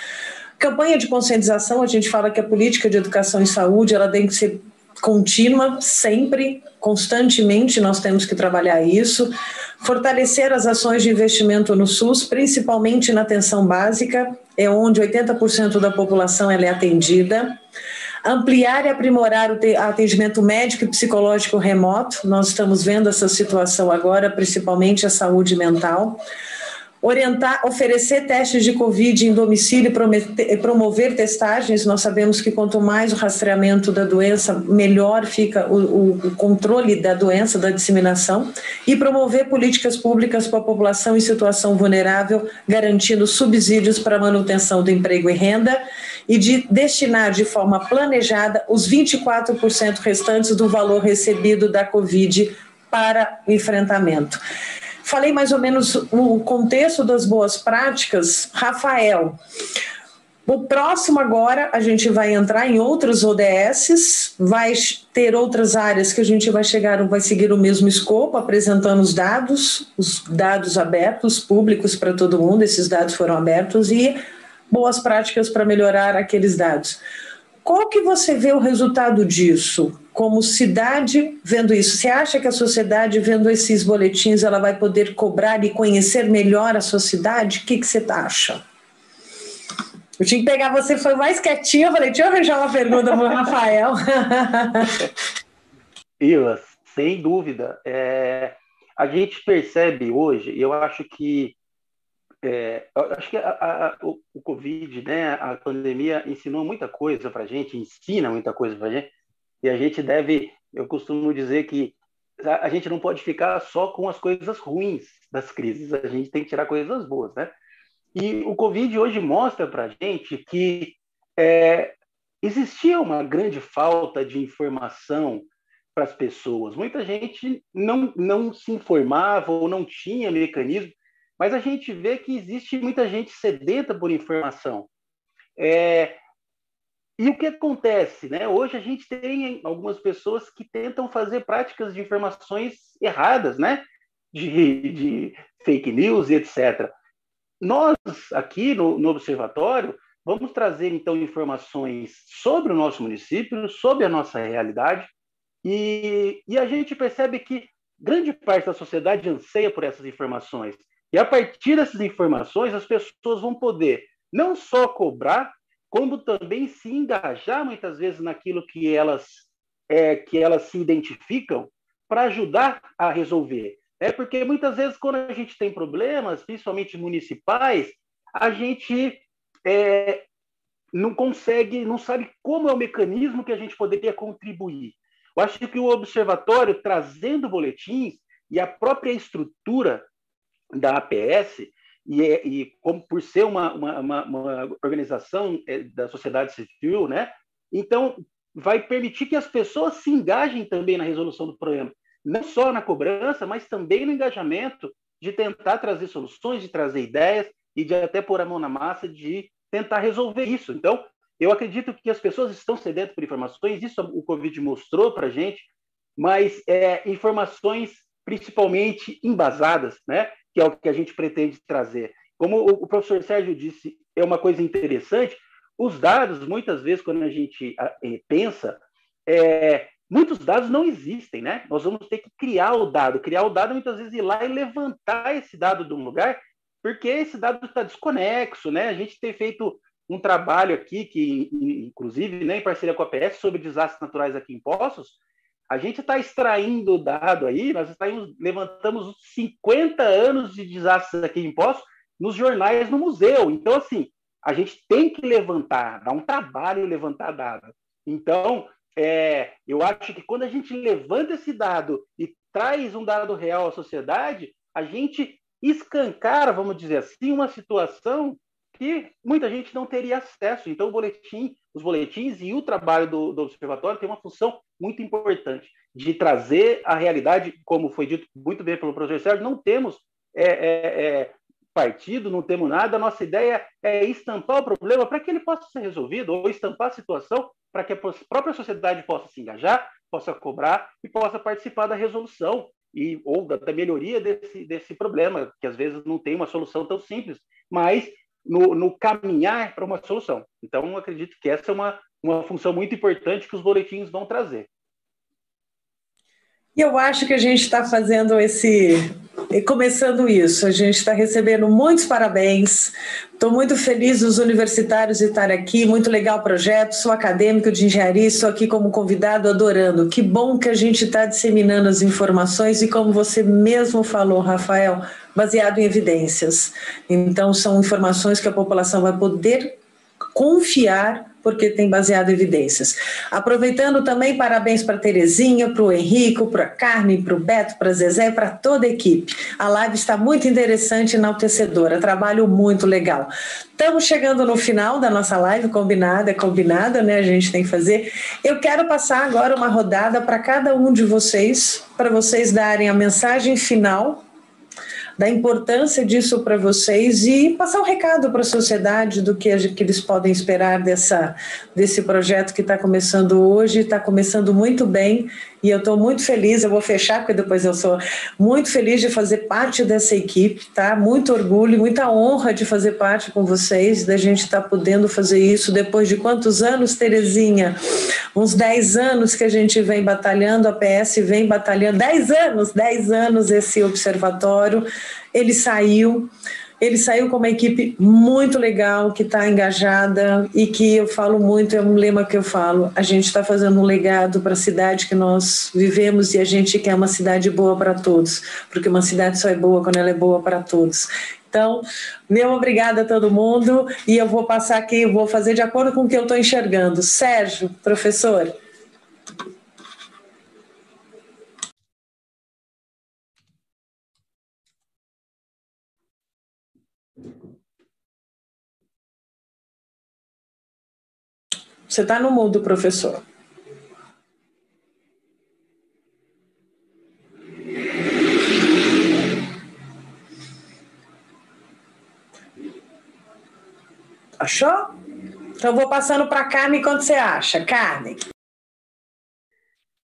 Campanha de conscientização, a gente fala que a política de educação e saúde ela tem que ser contínua, sempre, constantemente nós temos que trabalhar isso. Fortalecer as ações de investimento no SUS, principalmente na atenção básica, é onde 80% da população é atendida ampliar e aprimorar o atendimento médico e psicológico remoto. Nós estamos vendo essa situação agora, principalmente a saúde mental. Orientar, oferecer testes de Covid em domicílio e promover testagens. Nós sabemos que quanto mais o rastreamento da doença, melhor fica o, o controle da doença, da disseminação. E promover políticas públicas para a população em situação vulnerável, garantindo subsídios para manutenção do emprego e renda e de destinar de forma planejada os 24% restantes do valor recebido da Covid para o enfrentamento. Falei mais ou menos o contexto das boas práticas. Rafael, o próximo agora a gente vai entrar em outros ODSs, vai ter outras áreas que a gente vai chegar, vai seguir o mesmo escopo, apresentando os dados, os dados abertos, públicos para todo mundo, esses dados foram abertos e boas práticas para melhorar aqueles dados. Qual que você vê o resultado disso? Como cidade vendo isso? Você acha que a sociedade vendo esses boletins ela vai poder cobrar e conhecer melhor a sua cidade? O que, que você acha? Eu tinha que pegar você, foi mais quietinho, eu falei, deixa eu arranjar uma pergunta para o Rafael. Ilas, sem dúvida. É, a gente percebe hoje, eu acho que é, acho que a, a, o, o, Covid, né, a pandemia ensinou muita coisa para a gente, ensina muita coisa para a gente, e a gente deve, eu costumo dizer que a, a, gente não pode ficar só com as coisas ruins das crises, a gente tem que tirar coisas boas, né? E o Covid hoje mostra para a gente que é, existia uma grande falta de informação para as pessoas. Muita gente não, não se informava ou não tinha mecanismo mas a gente vê que existe muita gente sedenta por informação. É, e o que acontece? Né? Hoje a gente tem algumas pessoas que tentam fazer práticas de informações erradas, né? de, de fake news e etc. Nós, aqui no, no Observatório, vamos trazer, então, informações sobre o nosso município, sobre a nossa realidade, e, e a gente percebe que grande parte da sociedade anseia por essas informações. E a partir dessas informações, as pessoas vão poder não só cobrar, como também se engajar muitas vezes naquilo que elas é, que elas se identificam para ajudar a resolver. É porque muitas vezes quando a gente tem problemas, principalmente municipais, a gente é, não consegue, não sabe como é o mecanismo que a gente poderia contribuir. Eu acho que o observatório trazendo boletins e a própria estrutura da APS, e, é, e como por ser uma, uma, uma, uma organização é, da sociedade civil, né? então vai permitir que as pessoas se engajem também na resolução do problema, não só na cobrança, mas também no engajamento de tentar trazer soluções, de trazer ideias e de até pôr a mão na massa de tentar resolver isso. Então, eu acredito que as pessoas estão sedentas por informações, isso o Covid mostrou para a gente, mas é, informações principalmente embasadas, né? que é o que a gente pretende trazer. Como o professor Sérgio disse, é uma coisa interessante, os dados, muitas vezes, quando a gente eh, pensa, é, muitos dados não existem, né? Nós vamos ter que criar o dado. Criar o dado, muitas vezes, ir lá e levantar esse dado de um lugar, porque esse dado está desconexo, né? A gente tem feito um trabalho aqui, que, inclusive, né, em parceria com a PS, sobre desastres naturais aqui em Poços, a gente está extraindo dado aí, nós extraímos, levantamos 50 anos de desastres aqui em Poços nos jornais no museu. Então, assim, a gente tem que levantar, dar um trabalho levantar dado. Então, é, eu acho que quando a gente levanta esse dado e traz um dado real à sociedade, a gente escancara, vamos dizer assim, uma situação que muita gente não teria acesso. Então, boletim, os boletins e o trabalho do, do observatório tem uma função muito importante de trazer a realidade, como foi dito muito bem pelo professor Sérgio, não temos é, é, é, partido, não temos nada, a nossa ideia é estampar o problema para que ele possa ser resolvido, ou estampar a situação para que a própria sociedade possa se engajar, possa cobrar e possa participar da resolução e ou da, da melhoria desse, desse problema, que às vezes não tem uma solução tão simples, mas no, no caminhar para uma solução. Então, acredito que essa é uma, uma função muito importante que os boletins vão trazer. E eu acho que a gente está fazendo esse. Começando isso, a gente está recebendo muitos parabéns. Estou muito feliz dos universitários estar aqui, muito legal o projeto. Sou acadêmico de engenharia, estou aqui como convidado, adorando. Que bom que a gente está disseminando as informações e, como você mesmo falou, Rafael, baseado em evidências. Então, são informações que a população vai poder confiar porque tem baseado em evidências. Aproveitando também, parabéns para a Terezinha, para o Henrico, para a Carmen, para o Beto, para a Zezé para toda a equipe. A live está muito interessante e enaltecedora, trabalho muito legal. Estamos chegando no final da nossa live, combinada, é combinada, né? A gente tem que fazer. Eu quero passar agora uma rodada para cada um de vocês, para vocês darem a mensagem final da importância disso para vocês e passar um recado para a sociedade do que, que eles podem esperar dessa, desse projeto que está começando hoje, está começando muito bem e eu estou muito feliz, eu vou fechar porque depois eu sou muito feliz de fazer parte dessa equipe, tá? Muito orgulho, muita honra de fazer parte com vocês, da gente estar tá podendo fazer isso depois de quantos anos, Terezinha? Uns 10 anos que a gente vem batalhando, a PS vem batalhando, 10 anos, 10 anos esse observatório, ele saiu ele saiu com uma equipe muito legal, que está engajada e que eu falo muito, é um lema que eu falo: a gente está fazendo um legado para a cidade que nós vivemos e a gente quer uma cidade boa para todos, porque uma cidade só é boa quando ela é boa para todos. Então, meu obrigada a todo mundo e eu vou passar aqui, vou fazer de acordo com o que eu estou enxergando. Sérgio, professor. Você está no mundo, professor. Achou? Então, vou passando para a Carmen quando você acha. Carmen.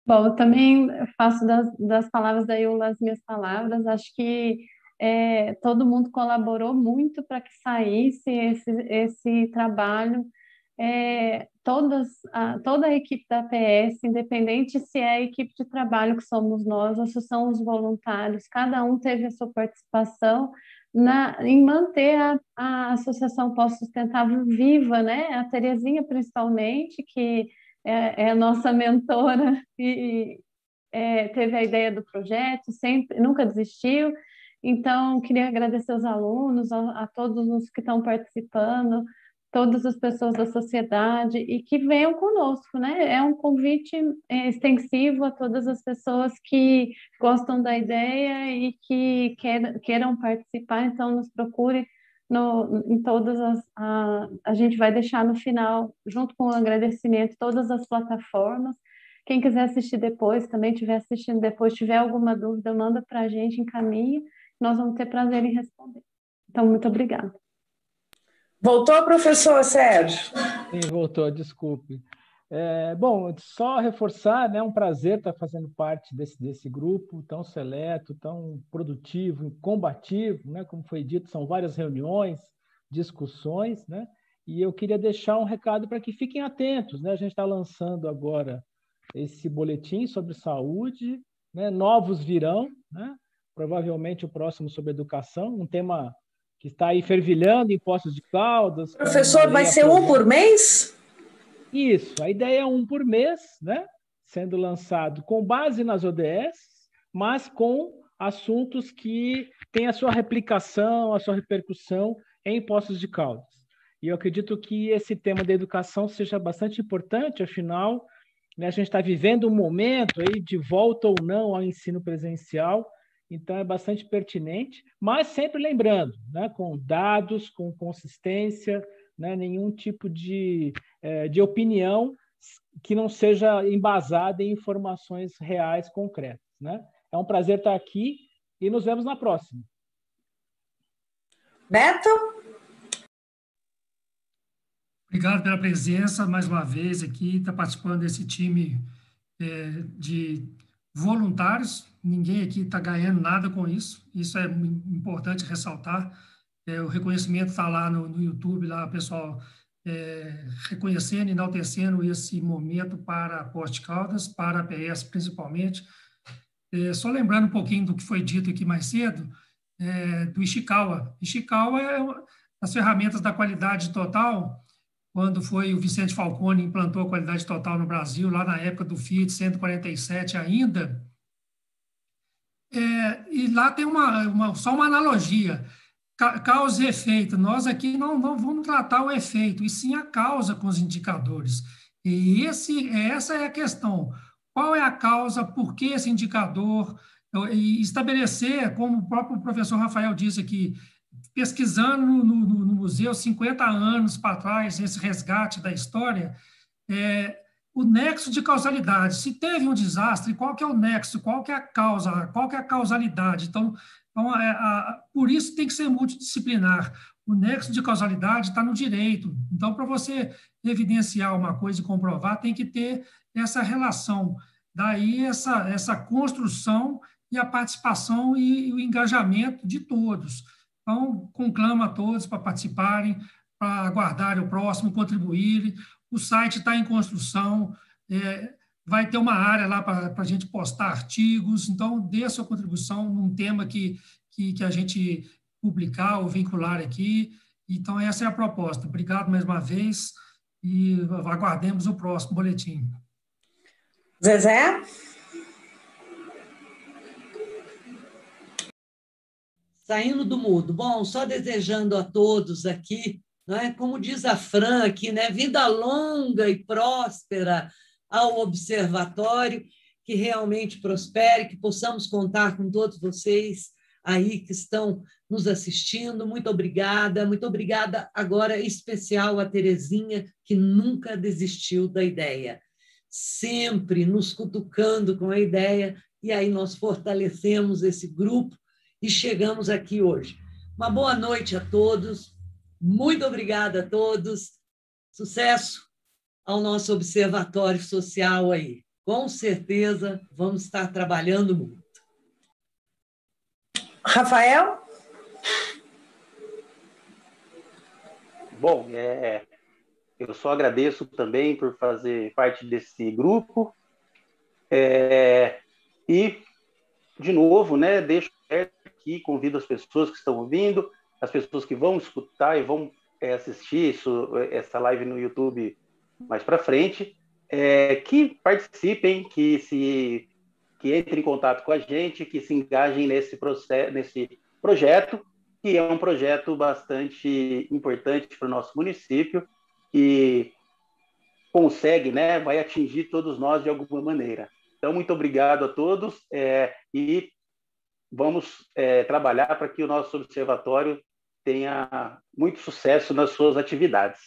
Bom, eu também faço das, das palavras da Iula as minhas palavras. Acho que é, todo mundo colaborou muito para que saísse esse, esse trabalho é, todas, a, toda a equipe da PS, independente se é a equipe de trabalho que somos nós ou se são os voluntários, cada um teve a sua participação na, em manter a, a Associação Pós-Sustentável viva, né? A Terezinha, principalmente, que é, é a nossa mentora e é, teve a ideia do projeto, sempre, nunca desistiu. Então, queria agradecer aos alunos, a, a todos os que estão participando, todas as pessoas da sociedade e que venham conosco, né? É um convite é, extensivo a todas as pessoas que gostam da ideia e que quer, queiram participar, então nos procure no, em todas as. A, a gente vai deixar no final, junto com o agradecimento, todas as plataformas. Quem quiser assistir depois, também estiver assistindo depois, tiver alguma dúvida, manda para a gente, encaminha, nós vamos ter prazer em responder. Então, muito obrigada. Voltou, professor Sérgio? Sim, voltou, desculpe. É, bom, só reforçar, né, um prazer estar fazendo parte desse, desse grupo tão seleto, tão produtivo, combativo, né, como foi dito, são várias reuniões, discussões, né, e eu queria deixar um recado para que fiquem atentos, né, a gente está lançando agora esse boletim sobre saúde, né, novos virão, né, provavelmente o próximo sobre educação, um tema que está aí fervilhando em Poços de Caldas. Professor, vai ser um por mês? Isso, a ideia é um por mês, né? Sendo lançado com base nas ODS, mas com assuntos que têm a sua replicação, a sua repercussão em Poços de Caldas. E eu acredito que esse tema da educação seja bastante importante, afinal, Né? A gente está vivendo um momento aí de volta ou não ao ensino presencial, então é bastante pertinente, mas sempre lembrando, né, com dados, com consistência, né, nenhum tipo de, é, de opinião que não seja embasada em informações reais, concretas. Né? É um prazer estar aqui e nos vemos na próxima. Beto? Obrigado pela presença mais uma vez aqui, está participando desse time é, de voluntários. Ninguém aqui está ganhando nada com isso. Isso é importante ressaltar. É, o reconhecimento está lá no, no, YouTube, lá pessoal é, reconhecendo, enaltecendo esse momento para a Porte Caldas, para a PS principalmente. É, só lembrando um pouquinho do que foi dito aqui mais cedo, é, do Ishikawa. Ishikawa é as ferramentas da qualidade total, quando foi o Vicente Falcone implantou a qualidade total no Brasil, lá na época do Fiat 147 ainda. É, e lá tem uma, uma, só uma analogia, causa e efeito. Nós aqui não, não vamos tratar o efeito, e sim a causa com os indicadores. E esse, essa é a questão. Qual é a causa, por que esse indicador, e estabelecer, como o próprio professor Rafael disse aqui, pesquisando no, no, no museu 50 anos para trás, esse resgate da história, é, o nexo de causalidade. Se teve um desastre, qual que é o nexo, qual que é a causa, qual que é a causalidade? Então, então é, a, por isso tem que ser multidisciplinar. O nexo de causalidade está no direito. Então, para você evidenciar uma coisa e comprovar, tem que ter essa relação. Daí, essa, essa construção e a participação e, e o engajamento de todos. Então, conclama a todos para participarem, para aguardarem o próximo, contribuírem. O site está em construção, é, vai ter uma área lá para a gente postar artigos, então dê a sua contribuição num tema que, que, que a gente publicar ou vincular aqui. Então, essa é a proposta. Obrigado mais uma vez e aguardemos o próximo boletim. Zezé? Saindo do mudo. Bom, só desejando a todos aqui, não é? como diz a Fran aqui, né? vida longa e próspera ao observatório, que realmente prospere, que possamos contar com todos vocês aí que estão nos assistindo. Muito obrigada, muito obrigada agora especial a Terezinha, que nunca desistiu da ideia, sempre nos cutucando com a ideia, e aí nós fortalecemos esse grupo e chegamos aqui hoje. Uma boa noite a todos, muito obrigada a todos, sucesso ao nosso observatório social aí. Com certeza vamos estar trabalhando muito. Rafael? Bom, é, eu só agradeço também por fazer parte desse grupo. É, e, de novo, né, deixo aqui, convido as pessoas que estão ouvindo, as pessoas que vão escutar e vão é, assistir isso, essa live no YouTube mais para frente, é, que participem, que se que entrem em contato com a gente, que se engajem nesse processo, nesse projeto, que é um projeto bastante importante para o nosso município e consegue, né, vai atingir todos nós de alguma maneira. Então, muito obrigado a todos é, e vamos é, trabalhar para que o nosso observatório tenha muito sucesso nas suas atividades.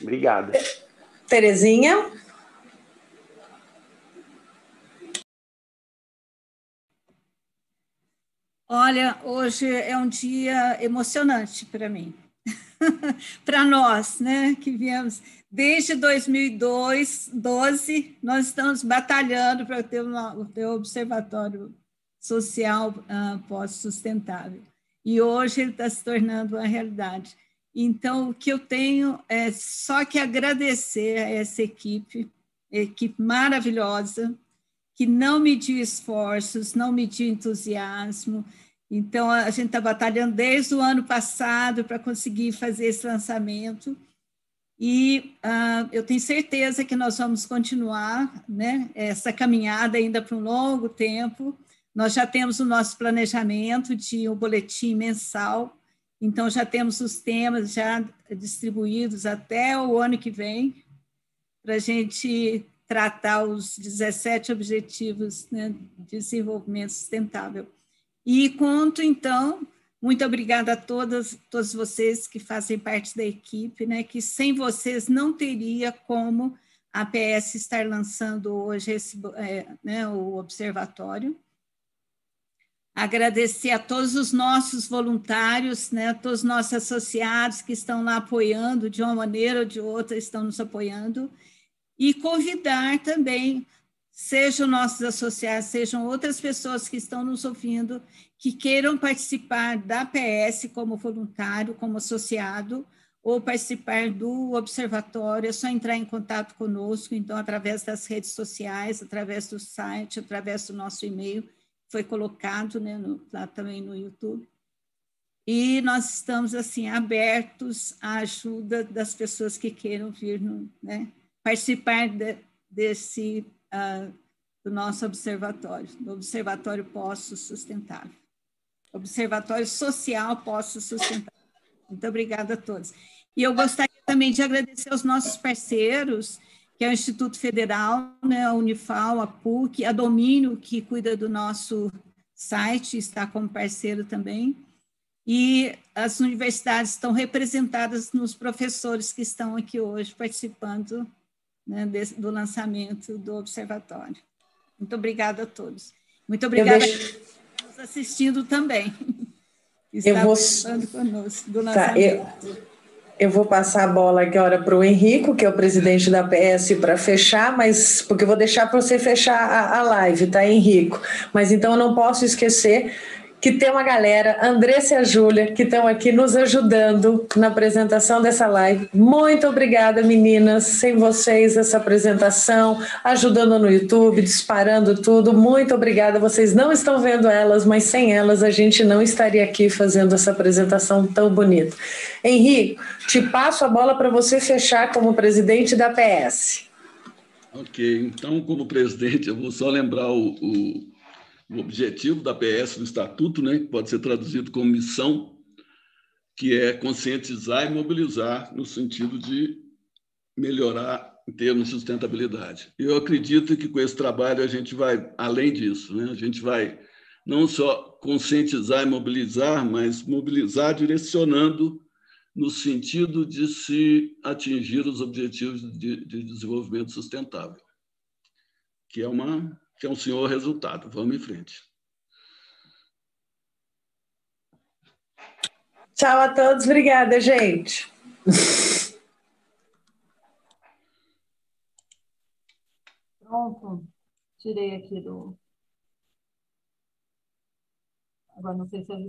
Obrigado. Terezinha? Olha, hoje é um dia emocionante para mim, para nós, né, que viemos desde 2012, nós estamos batalhando para ter, uma, ter um observatório social uh, pós-sustentável. E hoje ele está se tornando uma realidade. Então, o que eu tenho é só que agradecer a essa equipe, equipe maravilhosa, que não mediu esforços, não mediu entusiasmo. Então, a gente está batalhando desde o ano passado para conseguir fazer esse lançamento. E uh, eu tenho certeza que nós vamos continuar né, essa caminhada ainda por um longo tempo. Nós já temos o nosso planejamento de um boletim mensal, então já temos os temas já distribuídos até o ano que vem. para a gente tratar os 17 Objetivos né, de Desenvolvimento Sustentável. E conto, então, muito obrigada a todas, todos vocês que fazem parte da equipe, né, que sem vocês não teria como a PS estar lançando hoje esse, é, né, o observatório. Agradecer a todos os nossos voluntários, né, todos os nossos associados que estão lá apoiando, de uma maneira ou de outra, estão nos apoiando, e convidar também, sejam nossos associados, sejam outras pessoas que estão nos ouvindo, que queiram participar da PS como voluntário, como associado, ou participar do observatório, é só entrar em contato conosco, então, através das redes sociais, através do site, através do nosso e-mail, foi colocado né, no, lá também no YouTube. E nós estamos, assim, abertos à ajuda das pessoas que queiram vir, no, né, participar de, desse, uh, do nosso observatório, do Observatório Poço Sustentável. Observatório Social Poço Sustentável. Muito obrigada a todos. E eu gostaria também de agradecer aos nossos parceiros, que é o Instituto Federal, né, a Unifal, a PUC, a Domínio, que cuida do nosso site, está como parceiro também. E as universidades estão representadas nos professores que estão aqui hoje participando né, desse, do lançamento do observatório. Muito obrigada a todos. Muito obrigada deixo... a todos assistindo também. Está eu vou... participando conosco do lançamento. Tá, eu... Eu vou passar a bola agora para o Henrico, que é o presidente da PS, para fechar, mas porque eu vou deixar para você fechar a, a live, tá, Henrico? Mas então eu não posso esquecer que tem uma galera, Andressa e a Júlia, que estão aqui nos ajudando na apresentação dessa live. Muito obrigada, meninas. Sem vocês, essa apresentação, ajudando no YouTube, disparando tudo. Muito obrigada. Vocês não estão vendo elas, mas sem elas a gente não estaria aqui fazendo essa apresentação tão bonita. Henrique, te passo a bola para você fechar como presidente da PS. Ok, então, como presidente, eu vou só lembrar o, o o objetivo da PS no Estatuto, né, que pode ser traduzido como missão, que é conscientizar e mobilizar no sentido de melhorar em termos de sustentabilidade. Eu acredito que com esse trabalho a gente vai além disso, né? A gente vai não só conscientizar e mobilizar, mas mobilizar direcionando no sentido de se atingir os objetivos de, de desenvolvimento sustentável, que é uma que é um senhor resultado. Vamos em frente. Tchau a todos, obrigada, gente. Pronto, tirei aqui do. Agora não sei se a